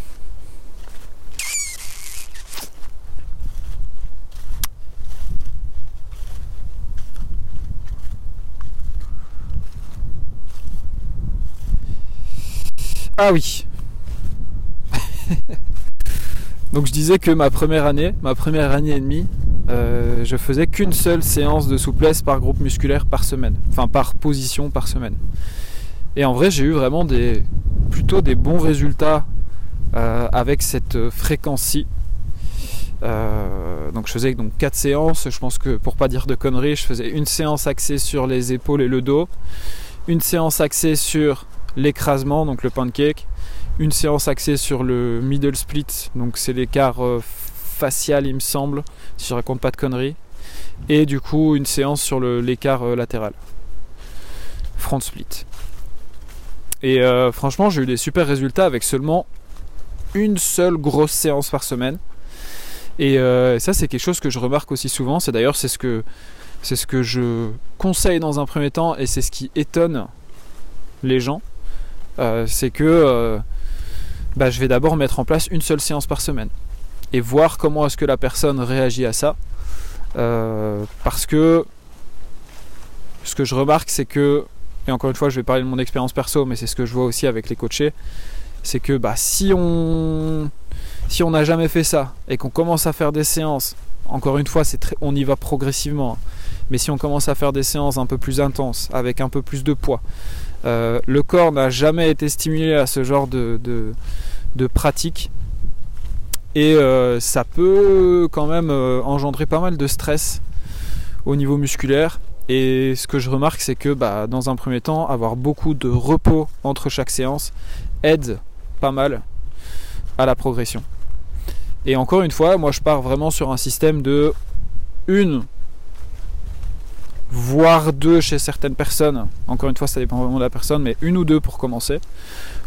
Ah oui. Donc je disais que ma première année, ma première année et demie, euh, je faisais qu'une seule séance de souplesse par groupe musculaire par semaine, enfin par position par semaine. Et en vrai, j'ai eu vraiment des plutôt des bons résultats euh, avec cette fréquence-ci. Euh, donc je faisais donc quatre séances. Je pense que pour pas dire de conneries, je faisais une séance axée sur les épaules et le dos, une séance axée sur l'écrasement, donc le pancake, une séance axée sur le middle split, donc c'est l'écart euh, facial il me semble, si je raconte pas de conneries, et du coup une séance sur l'écart euh, latéral, front split. Et euh, franchement j'ai eu des super résultats avec seulement une seule grosse séance par semaine. Et ça c'est quelque chose que je remarque aussi souvent, c'est d'ailleurs c'est ce que c'est ce que je conseille dans un premier temps et c'est ce qui étonne les gens. C'est que bah, je vais d'abord mettre en place une seule séance par semaine et voir comment est-ce que la personne réagit à ça. Euh, parce que ce que je remarque, c'est que, et encore une fois, je vais parler de mon expérience perso, mais c'est ce que je vois aussi avec les coachés, c'est que bah, si on si on n'a jamais fait ça et qu'on commence à faire des séances, encore une fois, c'est on y va progressivement. Hein, mais si on commence à faire des séances un peu plus intenses, avec un peu plus de poids, euh, le corps n'a jamais été stimulé à ce genre de, pratique. Et euh, ça peut quand même euh, engendrer pas mal de stress au niveau musculaire. Et ce que je remarque, c'est que bah, dans un premier temps, avoir beaucoup de repos entre chaque séance aide pas mal à la progression. Et encore une fois, moi je pars vraiment sur un système de une voire deux chez certaines personnes. Encore une fois, ça dépend vraiment de la personne, mais une ou deux pour commencer.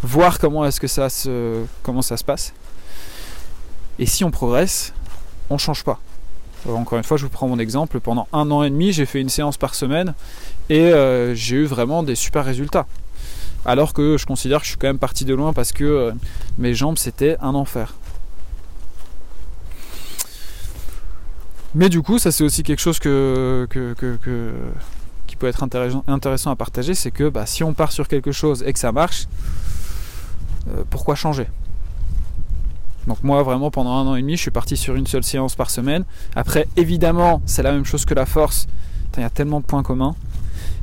Voir comment est-ce que ça se, comment ça se passe. Et si on progresse, on change pas. encore une fois, je vous prends mon exemple. Pendant un an et demi, j'ai fait une séance par semaine et euh, j'ai eu vraiment des super résultats. Alors que je considère que je suis quand même parti de loin parce que euh, mes jambes c'était un enfer. Mais du coup, ça c'est aussi quelque chose que, qui peut être intéressant, à partager, c'est que bah, si on part sur quelque chose et que ça marche, euh, pourquoi changer? Donc moi vraiment pendant un an et demi je suis parti sur une seule séance par semaine. Après évidemment c'est la même chose que la force. Il y a tellement de points communs.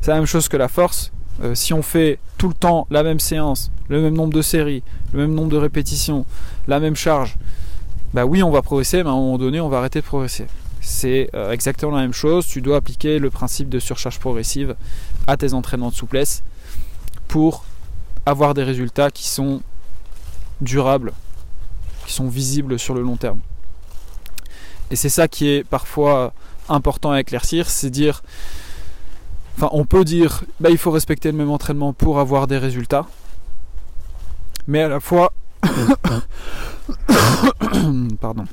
C'est la même chose que la force. Euh, si on fait tout le temps la même séance, le même nombre de séries, le même nombre de répétitions, la même charge, bah oui on va progresser mais à un moment donné on va arrêter de progresser c'est euh, exactement la même chose. Tu dois appliquer le principe de surcharge progressive à tes entraînements de souplesse pour avoir des résultats qui sont durables, qui sont visibles sur le long terme. Et c'est ça qui est parfois important à éclaircir, c'est dire, enfin on peut dire, bah, il faut respecter le même entraînement pour avoir des résultats, mais à la fois, pardon,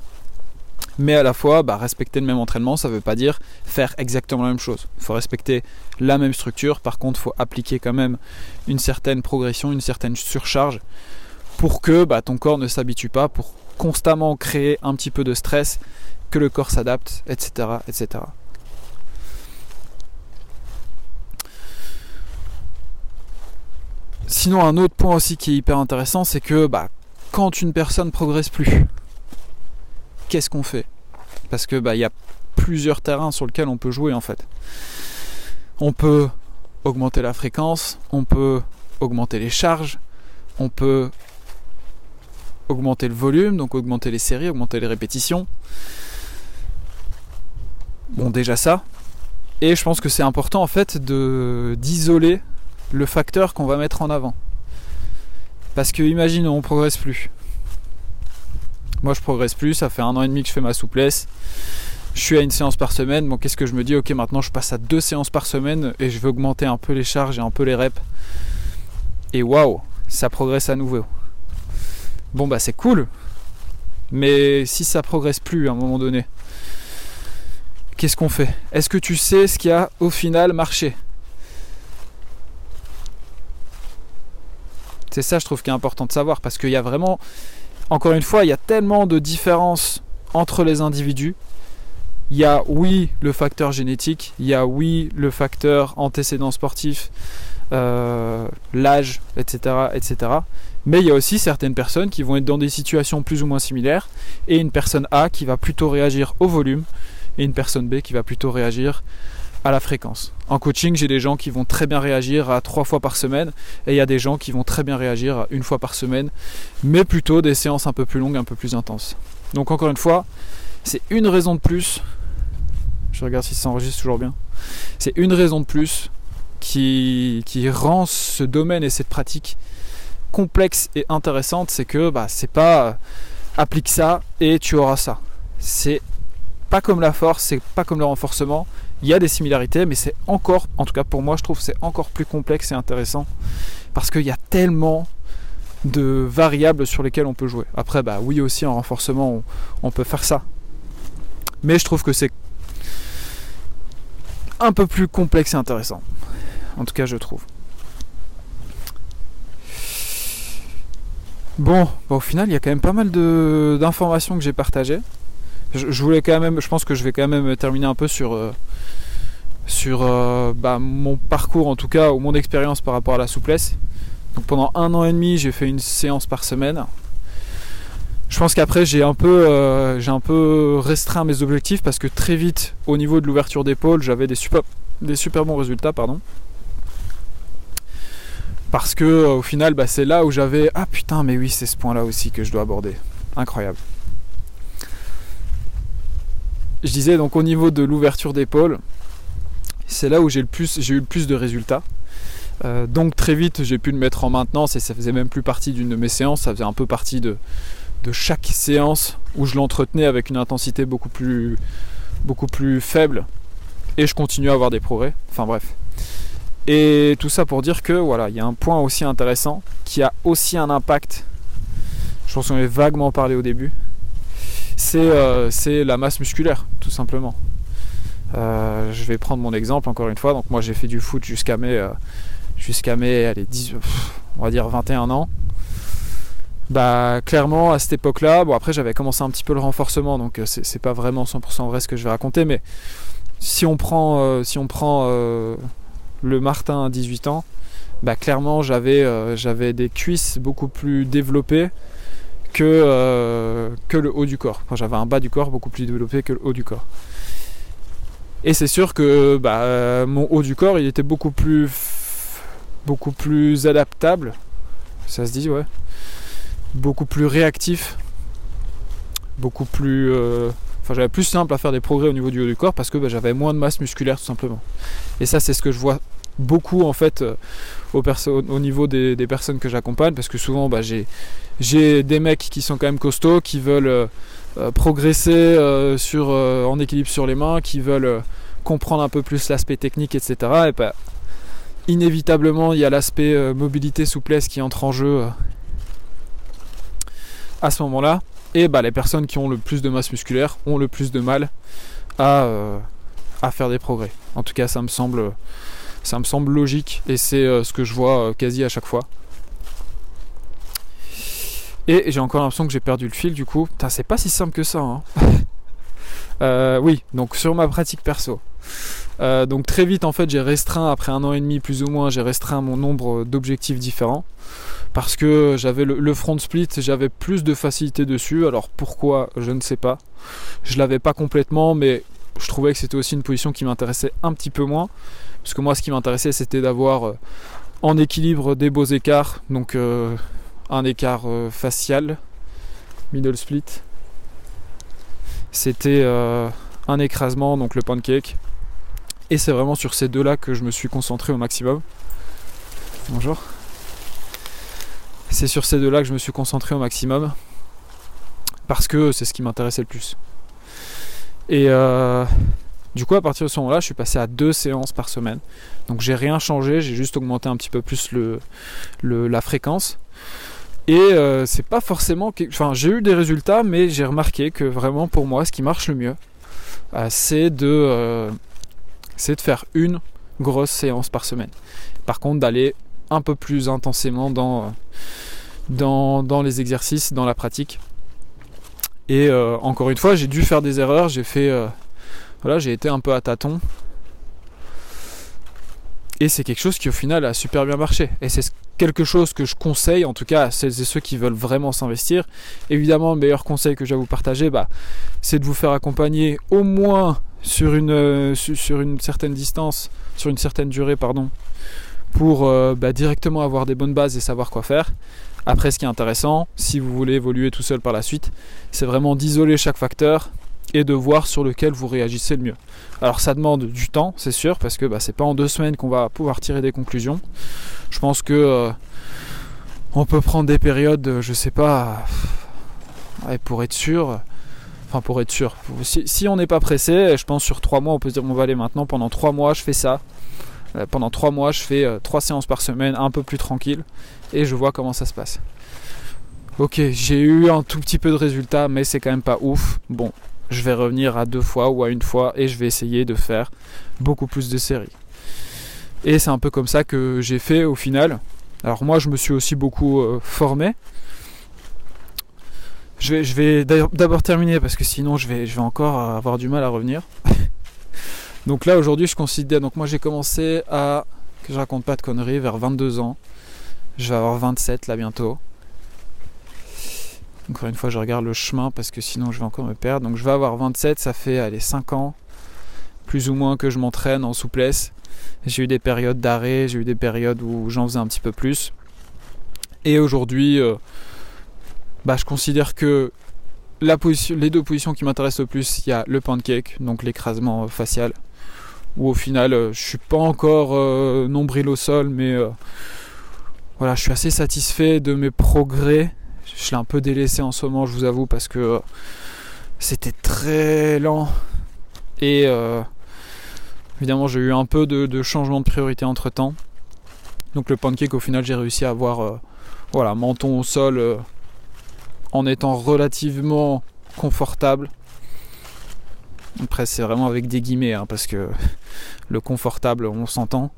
mais à la fois bah, respecter le même entraînement, ça ne veut pas dire faire exactement la même chose. Il faut respecter la même structure, par contre il faut appliquer quand même une certaine progression, une certaine surcharge pour que bah, ton corps ne s'habitue pas, pour constamment créer un petit peu de stress, que le corps s'adapte, etc., etc. Sinon, un autre point aussi qui est hyper intéressant, c'est que bah, quand une personne progresse plus, qu'est-ce qu'on fait? Parce que bah y a plusieurs terrains sur lesquels on peut jouer en fait. On peut augmenter la fréquence, on peut augmenter les charges, on peut augmenter le volume, donc augmenter les séries, augmenter les répétitions. Bon déjà ça. Et je pense que c'est important en fait d'isoler le facteur qu'on va mettre en avant. Parce que imagine on progresse plus. Moi, je progresse plus. Ça fait un an et demi que je fais ma souplesse. Je suis à une séance par semaine. Bon, qu'est-ce que je me dis? Ok, maintenant je passe à deux séances par semaine et je veux augmenter un peu les charges et un peu les reps. Et waouh, ça progresse à nouveau. Bon, bah c'est cool. Mais si ça progresse plus à un moment donné, qu'est-ce qu'on fait? Est-ce que tu sais ce qui a au final marché? C'est ça, je trouve, qui est important de savoir parce qu'il y a vraiment encore une fois, il y a tellement de différences entre les individus. Il y a oui le facteur génétique, il y a oui le facteur antécédent sportif, l'âge, etc., etc. Mais il y a aussi certaines personnes qui vont être dans des situations plus ou moins similaires et une personne A qui va plutôt réagir au volume et une personne B qui va plutôt réagir à la fréquence. En coaching, j'ai des gens qui vont très bien réagir à trois fois par semaine et il y a des gens qui vont très bien réagir à une fois par semaine, mais plutôt des séances un peu plus longues, un peu plus intenses. Donc encore une fois, c'est une raison de plus. Je regarde si ça enregistre toujours bien. C'est une raison de plus qui, rend ce domaine et cette pratique complexe et intéressante, c'est que bah, c'est pas applique ça et tu auras ça. C'est pas comme la force, c'est pas comme le renforcement. Il y a des similarités, mais c'est encore, en tout cas pour moi, je trouve c'est encore plus complexe et intéressant parce qu'il y a tellement de variables sur lesquelles on peut jouer. Après, bah oui aussi en renforcement, on peut faire ça. Mais je trouve que c'est un peu plus complexe et intéressant. En tout cas, je trouve. Bon, bah, au final, il y a quand même pas mal d'informations que j'ai partagées. Je, voulais quand même, je pense que je vais quand même terminer un peu sur, euh, sur euh, bah, mon parcours en tout cas, ou mon expérience par rapport à la souplesse. Donc pendant un an et demi, j'ai fait une séance par semaine. Je pense qu'après j'ai un peu euh, j'ai un peu restreint mes objectifs parce que très vite au niveau de l'ouverture d'épaule j'avais des super des super bons résultats pardon parce que au final bah, c'est là où j'avais ah putain mais oui c'est ce point là aussi que je dois aborder incroyable je disais donc au niveau de l'ouverture d'épaule c'est là où j'ai eu le plus de résultats. Euh, donc très vite j'ai pu le mettre en maintenance et ça faisait même plus partie d'une de mes séances. Ça faisait un peu partie de, de chaque séance où je l'entretenais avec une intensité beaucoup plus beaucoup plus faible. Et je continue à avoir des progrès. Enfin bref. Et tout ça pour dire que voilà, il y a un point aussi intéressant qui a aussi un impact. Je pense qu'on avait vaguement parlé au début. C'est euh, la masse musculaire, tout simplement. Euh, je vais prendre mon exemple encore une fois. Donc moi j'ai fait du foot jusqu'à mes euh, jusqu'à mes allez, 10, on dire 21 ans. Bah clairement à cette époque-là, après j'avais commencé un petit peu le renforcement, donc c'est pas vraiment 100% vrai ce que je vais raconter, mais si on prend si on prend le Martin à 18 ans, bah clairement j'avais des cuisses beaucoup plus développées que, euh, que le haut du corps. j'avais un bas du corps beaucoup plus développé que le haut du corps. Et c'est sûr que bah, mon haut du corps il était beaucoup plus beaucoup plus adaptable. Ça se dit ouais. Beaucoup plus réactif. Beaucoup plus euh, Enfin, j'avais plus simple à faire des progrès au niveau du haut du corps parce que bah, j'avais moins de masse musculaire tout simplement. Et ça, c'est ce que je vois beaucoup en fait euh, au, au, niveau des, personnes que j'accompagne parce que souvent bah, j'ai des mecs qui sont quand même costauds, qui veulent euh, euh, progresser sur, en équilibre sur les mains, qui veulent comprendre un peu plus l'aspect technique, etc. Et bah, inévitablement, il y a l'aspect mobilité, souplesse qui entre en jeu à ce moment-là. Et bah, les personnes qui ont le plus de masse musculaire ont le plus de mal à faire des progrès. En tout cas, ça me semble, ça me semble logique et c'est euh, ce que je vois euh, quasi à chaque fois. Et j'ai encore l'impression que j'ai perdu le fil du coup. C'est pas si simple que ça. Hein. oui, donc sur ma pratique perso. donc très vite en fait j'ai restreint après un an et demi plus ou moins j'ai restreint mon nombre d'objectifs différents parce que j'avais le, front split, j'avais plus de facilité dessus. Alors pourquoi, je ne sais pas. Je l'avais pas complètement, mais je trouvais que c'était aussi une position qui m'intéressait un petit peu moins. Parce que moi, ce qui m'intéressait, c'était d'avoir euh, en équilibre des beaux écarts. Donc euh, un écart euh, facial, middle split. C'était un écrasement, donc le pancake. Et c'est vraiment sur ces deux-là que je me suis concentré au maximum. Bonjour c'est sur ces deux-là que je me suis concentré au maximum. Parce que c'est ce qui m'intéressait le plus. Et euh, du coup, à partir de ce moment-là, je suis passé à deux séances par semaine. Donc j'ai rien changé, j'ai juste augmenté un petit peu plus le, la fréquence. Et euh, c'est pas forcément. Enfin, j'ai eu des résultats, mais j'ai remarqué que vraiment pour moi, ce qui marche le mieux, euh, c'est de, de faire une grosse séance par semaine. Par contre, d'aller un peu plus intensément dans, dans, dans les exercices, dans la pratique. Et euh, encore une fois, j'ai dû faire des erreurs, j'ai fait. Euh, voilà, j'ai été un peu à tâtons. Et c'est quelque chose qui au final a super bien marché. Et c'est quelque chose que je conseille en tout cas à celles et ceux qui veulent vraiment s'investir. Évidemment, le meilleur conseil que je vais vous partager, bah, c'est de vous faire accompagner au moins sur une, euh, sur une certaine distance, sur une certaine durée, pardon, pour bah, directement avoir des bonnes bases et savoir quoi faire. Après, ce qui est intéressant, si vous voulez évoluer tout seul par la suite, c'est vraiment d'isoler chaque facteur et de voir sur lequel vous réagissez le mieux. Alors ça demande du temps, c'est sûr, parce que bah, c'est pas en deux semaines qu'on va pouvoir tirer des conclusions. Je pense que euh, on peut prendre des périodes, je sais pas, pour être sûr. Enfin, pour être sûr. Si, on n'est pas pressé, je pense sur trois mois, on peut se dire on va aller maintenant pendant trois mois, je fais ça. Euh, pendant trois mois, je fais euh, trois séances par semaine, un peu plus tranquille, et je vois comment ça se passe. Ok, j'ai eu un tout petit peu de résultats, mais c'est quand même pas ouf. Bon, je vais revenir à deux fois ou à une fois et je vais essayer de faire beaucoup plus de séries. Et c'est un peu comme ça que j'ai fait au final. Alors moi je me suis aussi beaucoup euh, formé. Je vais, je vais d'abord terminer parce que sinon je vais, je vais encore avoir du mal à revenir. donc là aujourd'hui je considère, donc moi j'ai commencé à, que je raconte pas de conneries, vers 22 ans. Je vais avoir 27 là bientôt. Encore une fois, je regarde le chemin parce que sinon je vais encore me perdre. Donc je vais avoir 27, ça fait allez, 5 ans plus ou moins que je m'entraîne en souplesse. J'ai eu des périodes d'arrêt, j'ai eu des périodes où j'en faisais un petit peu plus. Et aujourd'hui, euh, bah, je considère que les deux positions qui m'intéressent le plus, il y a le pancake, donc l'écrasement facial, où au final euh, je suis pas encore euh, nombril au sol, mais voilà, je suis assez satisfait de mes progrès je l'ai un peu délaissé en ce moment, je vous avoue, parce que euh, c'était très lent. Et euh, évidemment, j'ai eu un peu de, changement de priorité entre temps. Donc le pancake, au final, j'ai réussi à avoir euh, voilà, menton au sol en étant relativement confortable. Après, c'est vraiment avec des guillemets, hein, parce que le confortable, on s'entend.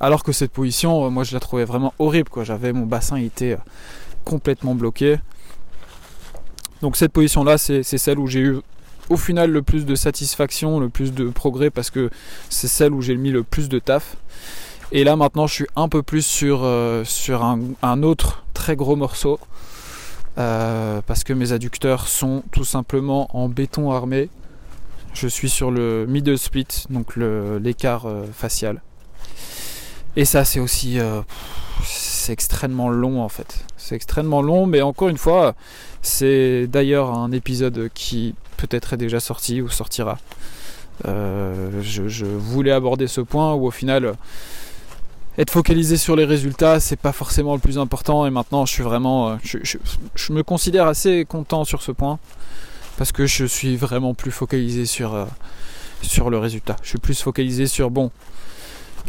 Alors que cette position, moi je la trouvais vraiment horrible. J'avais mon bassin, était complètement bloqué. Donc cette position-là, c'est celle où j'ai eu au final le plus de satisfaction, le plus de progrès, parce que c'est celle où j'ai mis le plus de taf. Et là maintenant, je suis un peu plus sur, euh, un, autre très gros morceau. Euh, parce que mes adducteurs sont tout simplement en béton armé. Je suis sur le middle split, donc l'écart euh, facial. Et ça, c'est aussi. c'est extrêmement long en fait. C'est extrêmement long, mais encore une fois, c'est d'ailleurs un épisode qui peut-être est déjà sorti ou sortira. Euh, je, voulais aborder ce point où au final être focalisé sur les résultats c'est pas forcément le plus important et maintenant je suis vraiment je, me considère assez content sur ce point parce que je suis vraiment plus focalisé sur euh, sur le résultat je suis plus focalisé sur bon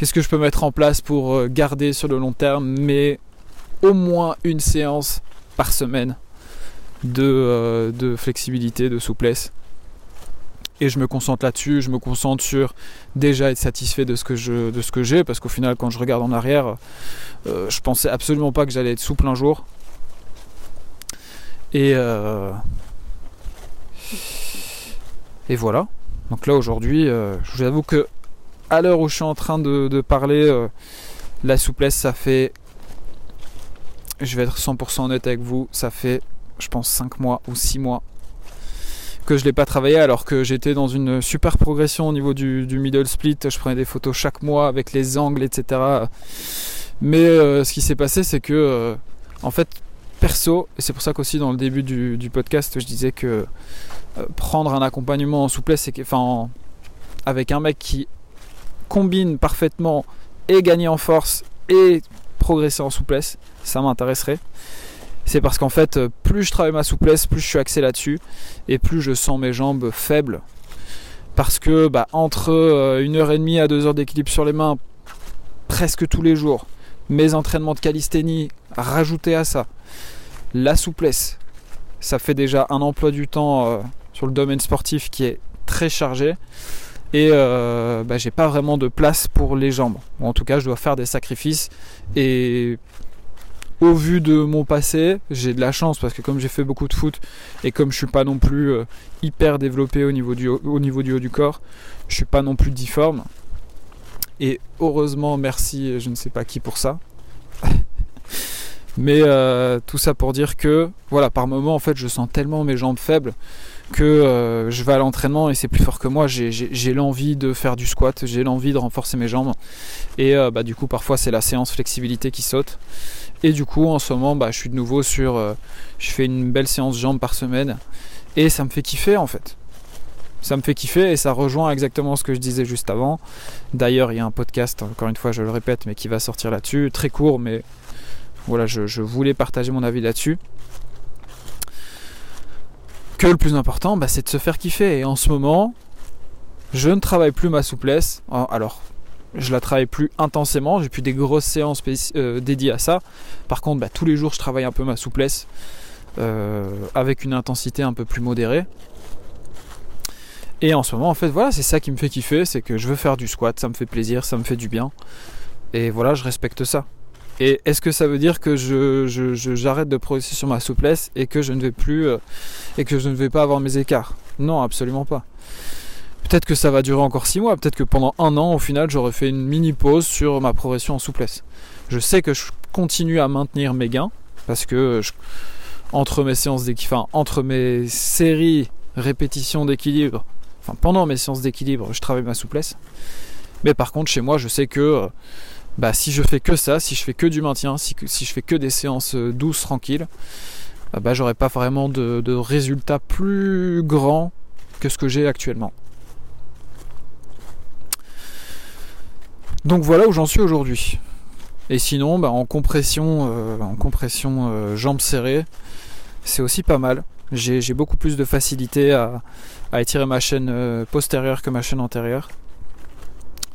qu'est-ce que je peux mettre en place pour euh, garder sur le long terme mais au moins une séance par semaine euh, de, flexibilité, de souplesse. Et je me concentre là-dessus, je me concentre sur déjà être satisfait de ce que je, de j'ai, parce qu'au final, quand je regarde en arrière, euh, je pensais absolument pas que j'allais être souple un jour. Et et voilà. Donc là aujourd'hui, je vous avoue que à l'heure où je suis en train de, parler, la souplesse, ça fait je vais être 100% honnête avec vous, ça fait je pense 5 mois ou 6 mois que je l'ai pas travaillé alors que j'étais dans une super progression au niveau du, middle split, je prenais des photos chaque mois avec les angles etc. Mais euh, ce qui s'est passé c'est que euh, en fait perso, et c'est pour ça qu'aussi dans le début du, podcast je disais que euh, prendre un accompagnement en souplesse, enfin avec un mec qui combine parfaitement et gagner en force et progresser en souplesse, ça m'intéresserait. C'est parce qu'en fait, plus je travaille ma souplesse, plus je suis axé là-dessus, et plus je sens mes jambes faibles. Parce que bah, entre euh, une heure et demie à deux heures d'équilibre sur les mains, presque tous les jours, mes entraînements de calisthénie, rajoutés à ça, la souplesse, ça fait déjà un emploi du temps euh, sur le domaine sportif qui est très chargé et euh, bah, j'ai pas vraiment de place pour les jambes. en tout cas, je dois faire des sacrifices et au vu de mon passé, j'ai de la chance parce que comme j'ai fait beaucoup de foot et comme je suis pas non plus euh, hyper développé au niveau, du, haut du corps, je suis pas non plus difforme. Et heureusement, merci, je ne sais pas qui pour ça. Mais euh, tout ça pour dire que, voilà, par moment, en fait, je sens tellement mes jambes faibles que euh, je vais à l'entraînement et c'est plus fort que moi. J'ai l'envie de faire du squat, j'ai l'envie de renforcer mes jambes. Et euh, bah, du coup, parfois, c'est la séance flexibilité qui saute. Et du coup, en ce moment, bah, je suis de nouveau sur. je fais une belle séance jambes par semaine. Et ça me fait kiffer, en fait ça me fait kiffer et ça rejoint exactement ce que je disais juste avant. D'ailleurs, il y a un podcast, encore une fois, je le répète, mais qui va sortir là-dessus, très court, mais voilà, je, voulais partager mon avis là-dessus. Que le plus important, bah, c'est de se faire kiffer. Et en ce moment, je ne travaille plus ma souplesse. Alors, je la travaille plus intensément. J'ai plus des grosses séances euh, dédiées à ça. Par contre, bah, tous les jours, je travaille un peu ma souplesse euh, avec une intensité un peu plus modérée. Et en ce moment, en fait, voilà, c'est ça qui me fait kiffer, c'est que je veux faire du squat, ça me fait plaisir, ça me fait du bien. Et voilà, je respecte ça. Et est-ce que ça veut dire que je, j'arrête de progresser sur ma souplesse et que je ne vais plus euh, et que je ne vais pas avoir mes écarts? Non, absolument pas. Peut-être que ça va durer encore 6 mois, peut-être que pendant un an, au final, j'aurais fait une mini pause sur ma progression en souplesse. Je sais que je continue à maintenir mes gains parce que entre mes séances d'équilibre, entre mes séries répétitions d'équilibre enfin pendant mes séances d'équilibre, je travaille ma souplesse. Mais par contre, chez moi, je sais que euh, bah, si je fais que ça, si je fais que du maintien, si, je fais que des séances euh, douces, tranquilles, bah, bah, j'aurai pas vraiment de, résultats plus grands que ce que j'ai actuellement. Donc voilà où j'en suis aujourd'hui. Et sinon, bah, en compression, euh, en compression jambes serrées, c'est aussi pas mal j'ai beaucoup plus de facilité à, étirer ma chaîne euh, postérieure que ma chaîne antérieure.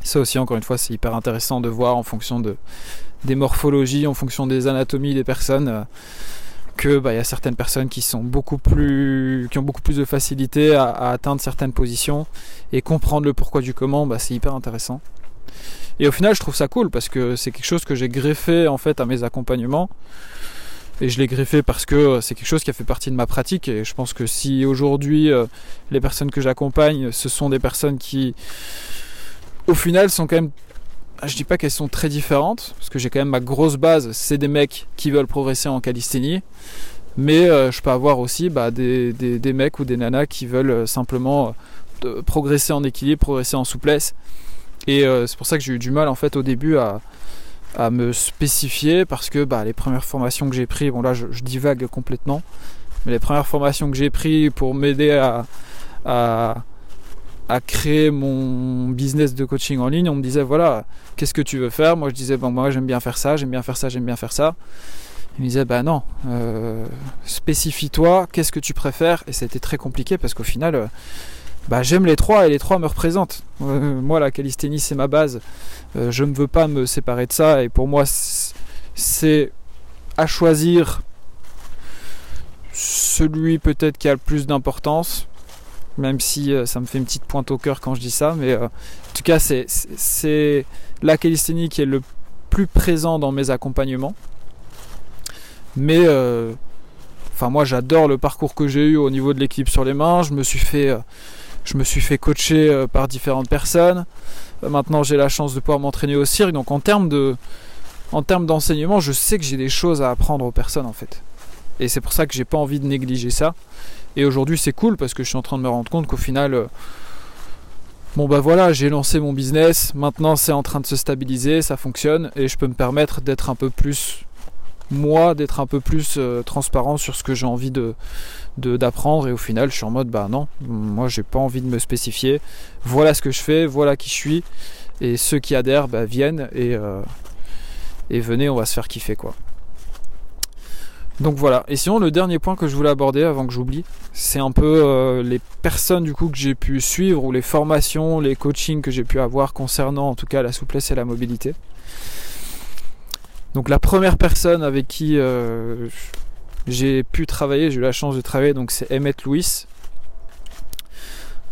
Ça aussi, encore une fois, c'est hyper intéressant de voir en fonction de, des morphologies, en fonction des anatomies des personnes, euh, que bah, y a certaines personnes qui sont beaucoup plus, qui ont beaucoup plus de facilité à, atteindre certaines positions et comprendre le pourquoi du comment, bah, c'est hyper intéressant. Et au final, je trouve ça cool parce que c'est quelque chose que j'ai greffé en fait à mes accompagnements et je l'ai greffé parce que euh, c'est quelque chose qui a fait partie de ma pratique et je pense que si aujourd'hui euh, les personnes que j'accompagne ce sont des personnes qui au final sont quand même je dis pas qu'elles sont très différentes parce que j'ai quand même ma grosse base c'est des mecs qui veulent progresser en calisthénie mais euh, je peux avoir aussi bah, des, des, mecs ou des nanas qui veulent simplement progresser en équilibre progresser en souplesse. Et c'est pour ça que j'ai eu du mal en fait au début à, à me spécifier parce que bah, les premières formations que j'ai prises, bon là je, divague complètement, mais les premières formations que j'ai prises pour m'aider à, à, créer mon business de coaching en ligne, on me disait voilà, qu'est-ce que tu veux faire? Moi je disais bon moi j'aime bien faire ça, j'aime bien faire ça, j'aime bien faire ça. Il me disait bah non, euh, spécifie-toi, qu'est-ce que tu préfères? Et c'était très compliqué parce qu'au final, euh, bah, j'aime les trois et les trois me représentent. Euh, moi la calisthénie c'est ma base. Je ne veux pas me séparer de ça et pour moi c'est à choisir celui peut-être qui a le plus d'importance, même si euh, ça me fait une petite pointe au cœur quand je dis ça, mais euh, en tout cas c'est la calisthénie qui est le plus présent dans mes accompagnements. Mais enfin moi j'adore le parcours que j'ai eu au niveau de l'équipe sur les mains, je me suis fait je me suis fait coacher par différentes personnes. Euh, maintenant, j'ai la chance de pouvoir m'entraîner au cirque. Donc, en termes de, en termes d'enseignement, je sais que j'ai des choses à apprendre aux personnes en fait. Et c'est pour ça que j'ai pas envie de négliger ça. Et aujourd'hui, c'est cool parce que je suis en train de me rendre compte qu'au final, euh, bon bah voilà, j'ai lancé mon business. Maintenant, c'est en train de se stabiliser, ça fonctionne et je peux me permettre d'être un peu plus moi d'être un peu plus euh, transparent sur ce que j'ai envie d'apprendre. Et au final je suis en mode bah non moi j'ai pas envie de me spécifier. Voilà ce que je fais voilà qui je suis. Et ceux qui adhèrent bah, viennent et, euh, et venez on va se faire kiffer quoi donc voilà et sinon le dernier point que je voulais aborder avant que j'oublie c'est un peu euh, les personnes du coup que j'ai pu suivre ou les formations les coachings que j'ai pu avoir concernant en tout cas la souplesse et la mobilité donc la première personne avec qui euh, j'ai pu travailler, j'ai eu la chance de travailler, donc c'est Emmett Louis.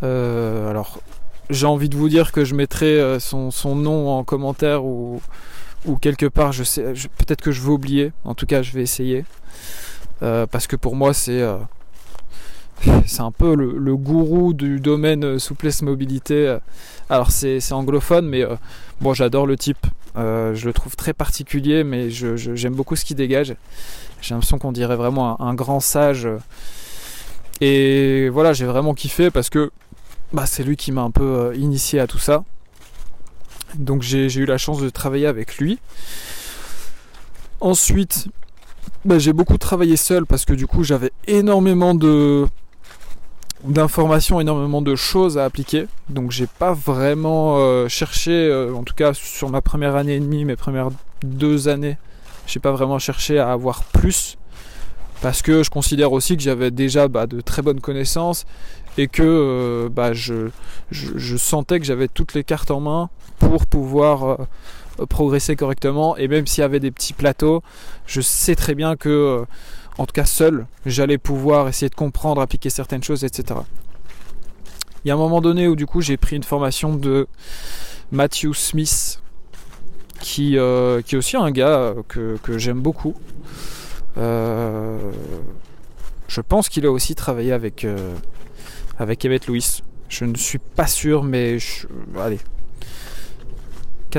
Euh, alors j'ai envie de vous dire que je mettrai son, nom en commentaire ou, quelque part, je sais, peut-être que je vais oublier. En tout cas, je vais essayer parce que pour moi c'est c'est un peu le, gourou du domaine souplesse mobilité. Alors c'est anglophone, mais Bon, j'adore le type. je le trouve très particulier, mais j'aime beaucoup ce qu'il dégage. J'ai l'impression qu'on dirait vraiment un, grand sage. Et voilà, j'ai vraiment kiffé parce que bah, c'est lui qui m'a un peu initié à tout ça. Donc j'ai eu la chance de travailler avec lui. Ensuite, bah, j'ai beaucoup travaillé seul parce que du coup j'avais énormément de d'informations, énormément de choses à appliquer. Donc j'ai pas vraiment euh, cherché, euh, en tout cas sur ma première année et demie, mes premières deux années, j'ai pas vraiment cherché à avoir plus. Parce que je considère aussi que j'avais déjà bah, de très bonnes connaissances et que euh, bah, je, je, sentais que j'avais toutes les cartes en main pour pouvoir progresser correctement. Et même s'il y avait des petits plateaux, je sais très bien que en tout cas seul, j'allais pouvoir essayer de comprendre, appliquer certaines choses, etc. Il y a un moment donné où du coup j'ai pris une formation de Matthew Smith, qui, euh, qui est aussi un gars que, j'aime beaucoup. Euh, je pense qu'il a aussi travaillé avec, euh, avec Emmett Lewis. Je ne suis pas sûr, mais allez,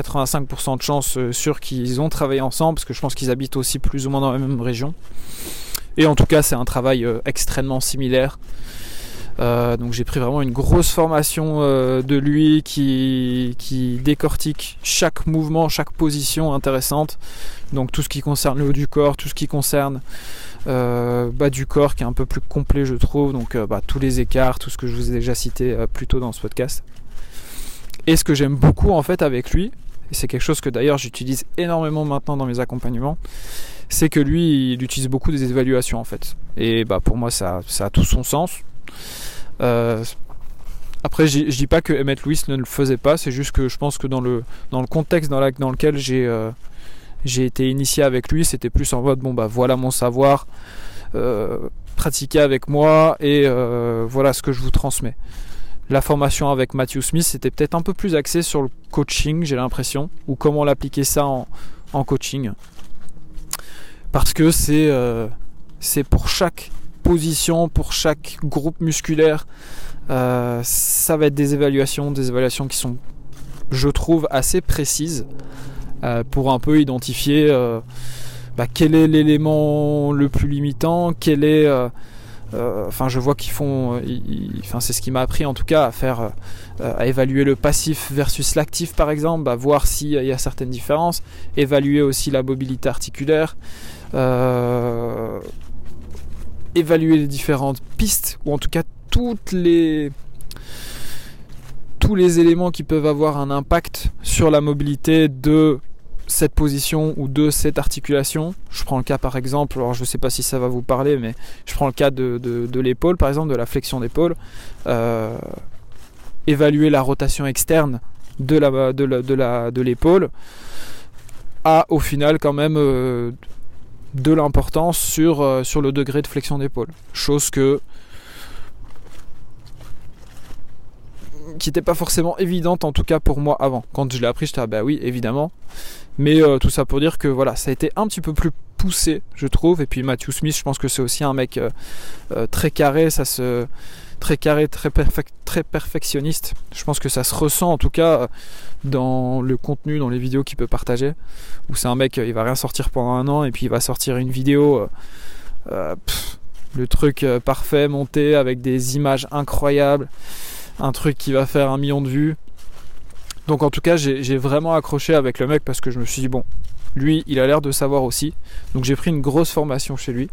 85% de chance sur qu'ils ont travaillé ensemble, parce que je pense qu'ils habitent aussi plus ou moins dans la même région. Et en tout cas, c'est un travail euh, extrêmement similaire. Euh, donc j'ai pris vraiment une grosse formation euh, de lui qui, décortique chaque mouvement, chaque position intéressante. Donc tout ce qui concerne le haut du corps, tout ce qui concerne euh, du corps qui est un peu plus complet je trouve. Donc bah, tous les écarts, tout ce que je vous ai déjà cité plus tôt dans ce podcast. Et ce que j'aime beaucoup en fait avec lui, et c'est quelque chose que d'ailleurs j'utilise énormément maintenant dans mes accompagnements, c'est que lui, il utilise beaucoup des évaluations en fait. Et bah pour moi, ça, ça a tout son sens. Euh, après, je dis pas que Emmett Lewis ne le faisait pas, c'est juste que je pense que dans le, dans le contexte dans, dans lequel j'ai euh, j'ai été initié avec lui, c'était plus en mode bon bah voilà mon savoir, euh, pratiquez avec moi et euh, voilà ce que je vous transmets. La formation avec Matthew Smith, c'était peut-être un peu plus axé sur le coaching, j'ai l'impression, ou comment l'appliquer ça en, coaching. Parce que euh, c'est pour chaque position, pour chaque groupe musculaire, euh, ça va être des évaluations, des évaluations qui sont, je trouve, assez précises euh, pour un peu identifier bah, quel est l'élément le plus limitant, quel est enfin, je vois qu'ils font. enfin, c'est ce qui m'a appris en tout cas à faire, à évaluer le passif versus l'actif par exemple, à voir s'il y a certaines différences, évaluer aussi la mobilité articulaire, euh, évaluer les différentes pistes, ou en tout cas toutes les tous les éléments qui peuvent avoir un impact sur la mobilité de cette position ou de cette articulation. Je prends le cas par exemple, alors je ne sais pas si ça va vous parler, mais je prends le cas de, de, l'épaule par exemple, de la flexion d'épaule. Euh, évaluer la rotation externe de la de la, de l'épaule a au final quand même euh, de l'importance sur, euh, sur le degré de flexion d'épaule. Chose que qui n'était pas forcément évidente en tout cas pour moi avant. Quand je l'ai appris, j'étais ah bah oui, évidemment. Mais euh, tout ça pour dire que voilà, ça a été un petit peu plus poussé, je trouve. Et puis Matthew Smith, je pense que c'est aussi un mec euh, très carré, ça se très carré, très, perfectionniste. Je pense que ça se ressent en tout cas dans le contenu, dans les vidéos qu'il peut partager. Où c'est un mec, il va rien sortir pendant un an et puis il va sortir une vidéo, euh, euh, le truc euh, parfait, monté avec des images incroyables, un truc qui va faire un million de vues. Donc en tout cas, j'ai vraiment accroché avec le mec parce que je me suis dit, bon, lui, il a l'air de savoir aussi. Donc j'ai pris une grosse formation chez lui.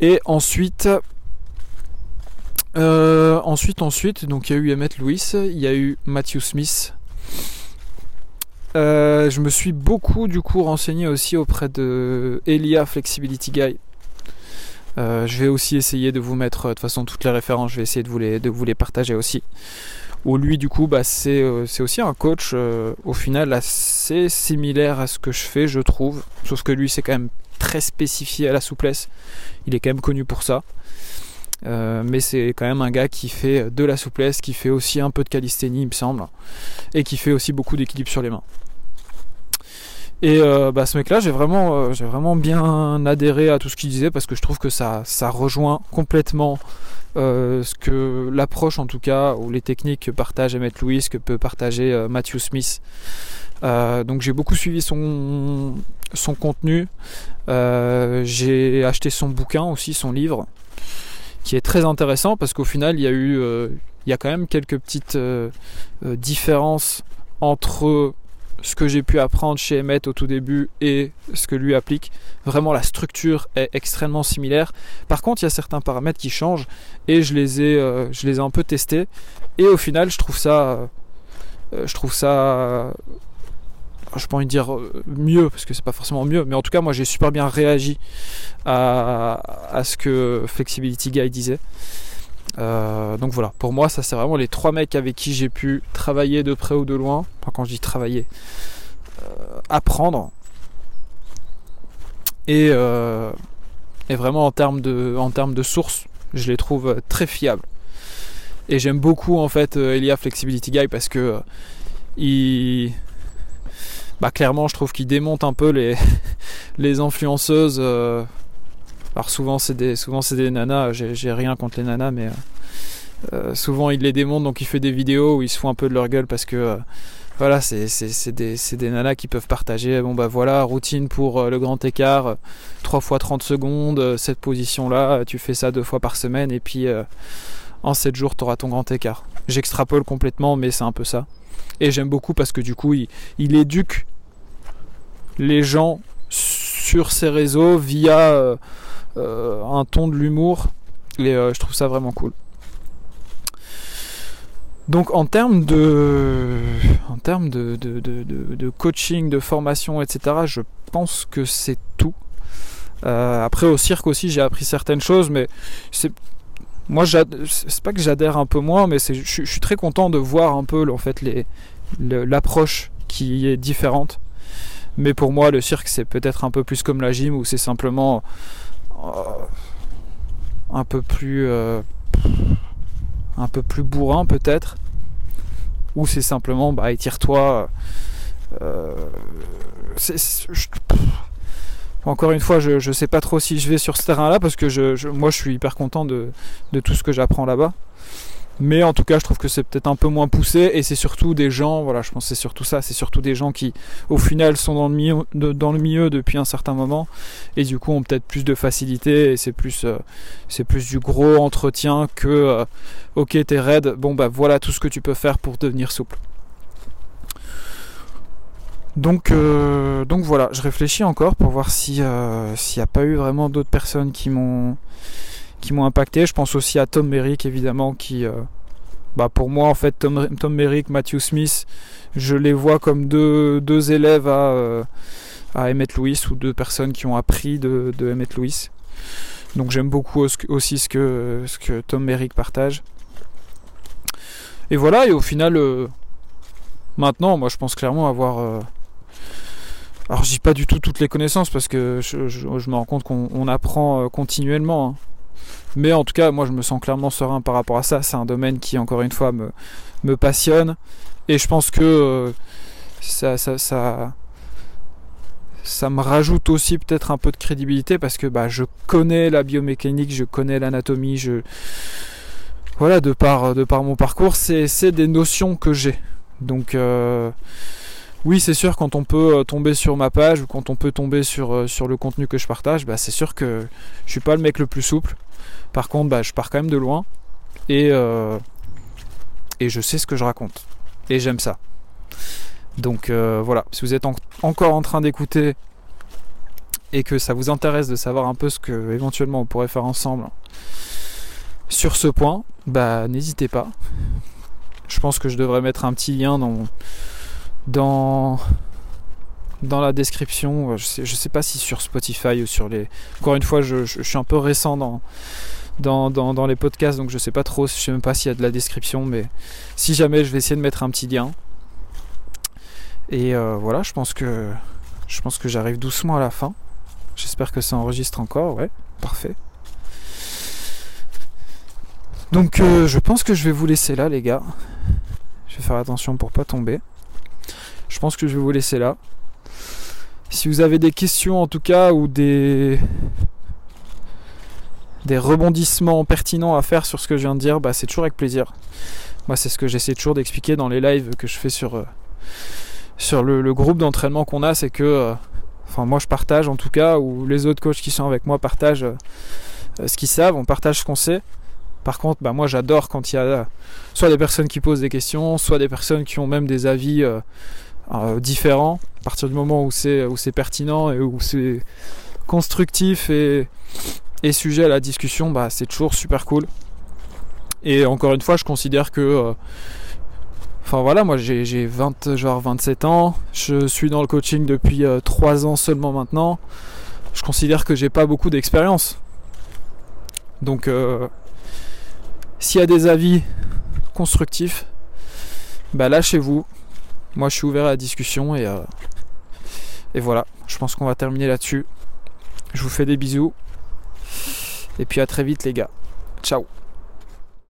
Et ensuite, euh, ensuite, ensuite, donc il y a eu Emmett Lewis, il y a eu Matthew Smith. Euh, je me suis beaucoup du coup renseigné aussi auprès de Elia Flexibility Guy. Euh, je vais aussi essayer de vous mettre de toute façon toutes les références, je vais essayer de vous les, de vous les partager aussi. Où lui du coup bah, c'est aussi un coach au final assez similaire à ce que je fais je trouve. Sauf que lui c'est quand même très spécifié à la souplesse. Il est quand même connu pour ça. Euh, mais c'est quand même un gars qui fait de la souplesse, qui fait aussi un peu de calisthénie, il me semble, et qui fait aussi beaucoup d'équilibre sur les mains. Et euh, bah, ce mec-là, j'ai vraiment, euh, j'ai vraiment bien adhéré à tout ce qu'il disait parce que je trouve que ça, ça rejoint complètement euh, ce que l'approche en tout cas ou les techniques que partage Emmett Lewis, que peut partager Matthew Smith. donc j'ai beaucoup suivi son, son contenu. j'ai acheté son bouquin aussi, son livre, qui est très intéressant parce qu'au final il y a eu, il y a quand même quelques petites différences entre ce que j'ai pu apprendre chez Emmett au tout début et ce que lui applique. Vraiment, la structure est extrêmement similaire. Par contre, il y a certains paramètres qui changent et je les ai, euh, je les ai un peu testés. Et au final, je trouve ça, euh, je trouve ça, je peux dire mieux parce que c'est pas forcément mieux, mais en tout cas, moi, j'ai super bien réagi à, à ce que Flexibility Guy disait. Euh, donc voilà, pour moi, ça c'est vraiment les trois mecs avec qui j'ai pu travailler de près ou de loin. Quand je dis travailler, euh, apprendre. Et, euh, vraiment en termes de, en termes de sources, je les trouve très fiables. Et j'aime beaucoup en fait Elia Flexibility Guy parce que il, bah, clairement, je trouve qu'il démonte un peu les, les influenceuses alors souvent c'est des souvent c'est des nanas, j'ai rien contre les nanas, mais euh, euh, souvent il les démontent donc il fait des vidéos où ils se font un peu de leur gueule parce que euh, voilà c'est des, des, nanas qui peuvent partager. Bon bah voilà routine pour le grand écart 3 fois 30 secondes cette position là tu fais ça deux fois par semaine et puis en 7 jours tu auras ton grand écart. J'extrapole complètement mais c'est un peu ça. Et j'aime beaucoup parce que du coup il, il éduque les gens sur ses réseaux via un ton de l'humour et euh, je trouve ça vraiment cool. Donc en termes de, en termes de, de, coaching, de formation, etc., je pense que c'est tout. Euh, après au cirque aussi j'ai appris certaines choses, mais c'est moi c'est pas que j'adhère un peu moins, mais je, suis très content de voir un peu en fait les l'approche qui est différente. Mais pour moi le cirque c'est peut-être un peu plus comme la gym où c'est simplement euh, un peu plus euh, un peu plus bourrin peut-être. Ou c'est simplement bah étire-toi euh, encore une fois je, je sais pas trop si je vais sur ce terrain là parce que je, moi je suis hyper content de, de tout ce que j'apprends là-bas mais en tout cas, je trouve que c'est peut-être un peu moins poussé et c'est surtout des gens, voilà, je pense c'est surtout ça, c'est surtout des gens qui, au final, sont dans le milieu, depuis un certain moment et du coup ont peut-être plus de facilité et c'est plus, euh, plus du gros entretien que, euh, ok, t'es raide, bon bah voilà tout ce que tu peux faire pour devenir souple. Donc, euh, donc voilà, je réfléchis encore pour voir si s'il n'y a pas eu vraiment d'autres personnes qui m'ont qui m'ont impacté. Je pense aussi à Tom Merrick évidemment qui euh, bah pour moi en fait Tom, Merrick, Matthew Smith, je les vois comme deux, deux élèves à, euh, à Emmett Lewis ou deux personnes qui ont appris de, de Emmett Lewis. Donc j'aime beaucoup aussi ce que, ce que Tom Merrick partage. Et voilà, et au final, euh, maintenant, moi je pense clairement avoir... alors je dis pas du tout toutes les connaissances parce que je, je, me rends compte qu'on apprend continuellement. Hein. Mais en tout cas, moi je me sens clairement serein par rapport à ça. C'est un domaine qui, encore une fois, me, me passionne. Et je pense que euh, ça, ça, ça, me rajoute aussi peut-être un peu de crédibilité parce que bah, je connais la biomécanique, je connais l'anatomie, je. Voilà, de par, de par mon parcours, c'est des notions que j'ai. Donc. Euh, oui, c'est sûr, quand on peut euh, tomber sur ma page ou quand on peut tomber sur, sur le contenu que je partage, bah, c'est sûr que je suis pas le mec le plus souple. Par contre, bah, je pars quand même de loin et, euh, et je sais ce que je raconte. Et j'aime ça. Donc euh, voilà, si vous êtes encore en train d'écouter et que ça vous intéresse de savoir un peu ce que éventuellement on pourrait faire ensemble sur ce point, bah n'hésitez pas. Je pense que je devrais mettre un petit lien dans, dans, dans la description. Je sais, pas si sur Spotify ou sur les. Encore une fois, je suis un peu récent dans, dans, les podcasts, donc je sais pas trop, je sais même pas s'il y a de la description, mais si jamais, je vais essayer de mettre un petit lien. Et euh, voilà, je pense que je pense que j'arrive doucement à la fin. J'espère que ça enregistre encore, ouais, parfait. Donc euh, je pense que je vais vous laisser là, les gars. Je vais faire attention pour pas tomber. Je pense que je vais vous laisser là. Si vous avez des questions en tout cas ou des des rebondissements pertinents à faire sur ce que je viens de dire, bah, c'est toujours avec plaisir. Moi, c'est ce que j'essaie toujours d'expliquer dans les lives que je fais sur, euh, sur le, groupe d'entraînement qu'on a, c'est que, euh, enfin, moi je partage en tout cas, ou les autres coachs qui sont avec moi partagent euh, ce qu'ils savent, on partage ce qu'on sait. Par contre, bah, moi j'adore quand il y a soit des personnes qui posent des questions, soit des personnes qui ont même des avis différents. À partir du moment où c'est où c'est pertinent et où c'est constructif et, et sujet à la discussion, bah, c'est toujours super cool. Et encore une fois, je considère que. Euh, enfin voilà, moi j'ai 20, genre 27 ans, je suis dans le coaching depuis 3 euh, ans seulement maintenant. Je considère que j'ai pas beaucoup d'expérience. Donc euh, s'il y a des avis constructifs, bah lâchez-vous. Moi je suis ouvert à la discussion et, et voilà, je pense qu'on va terminer là-dessus. Je vous fais des bisous. Et puis à très vite les gars. Ciao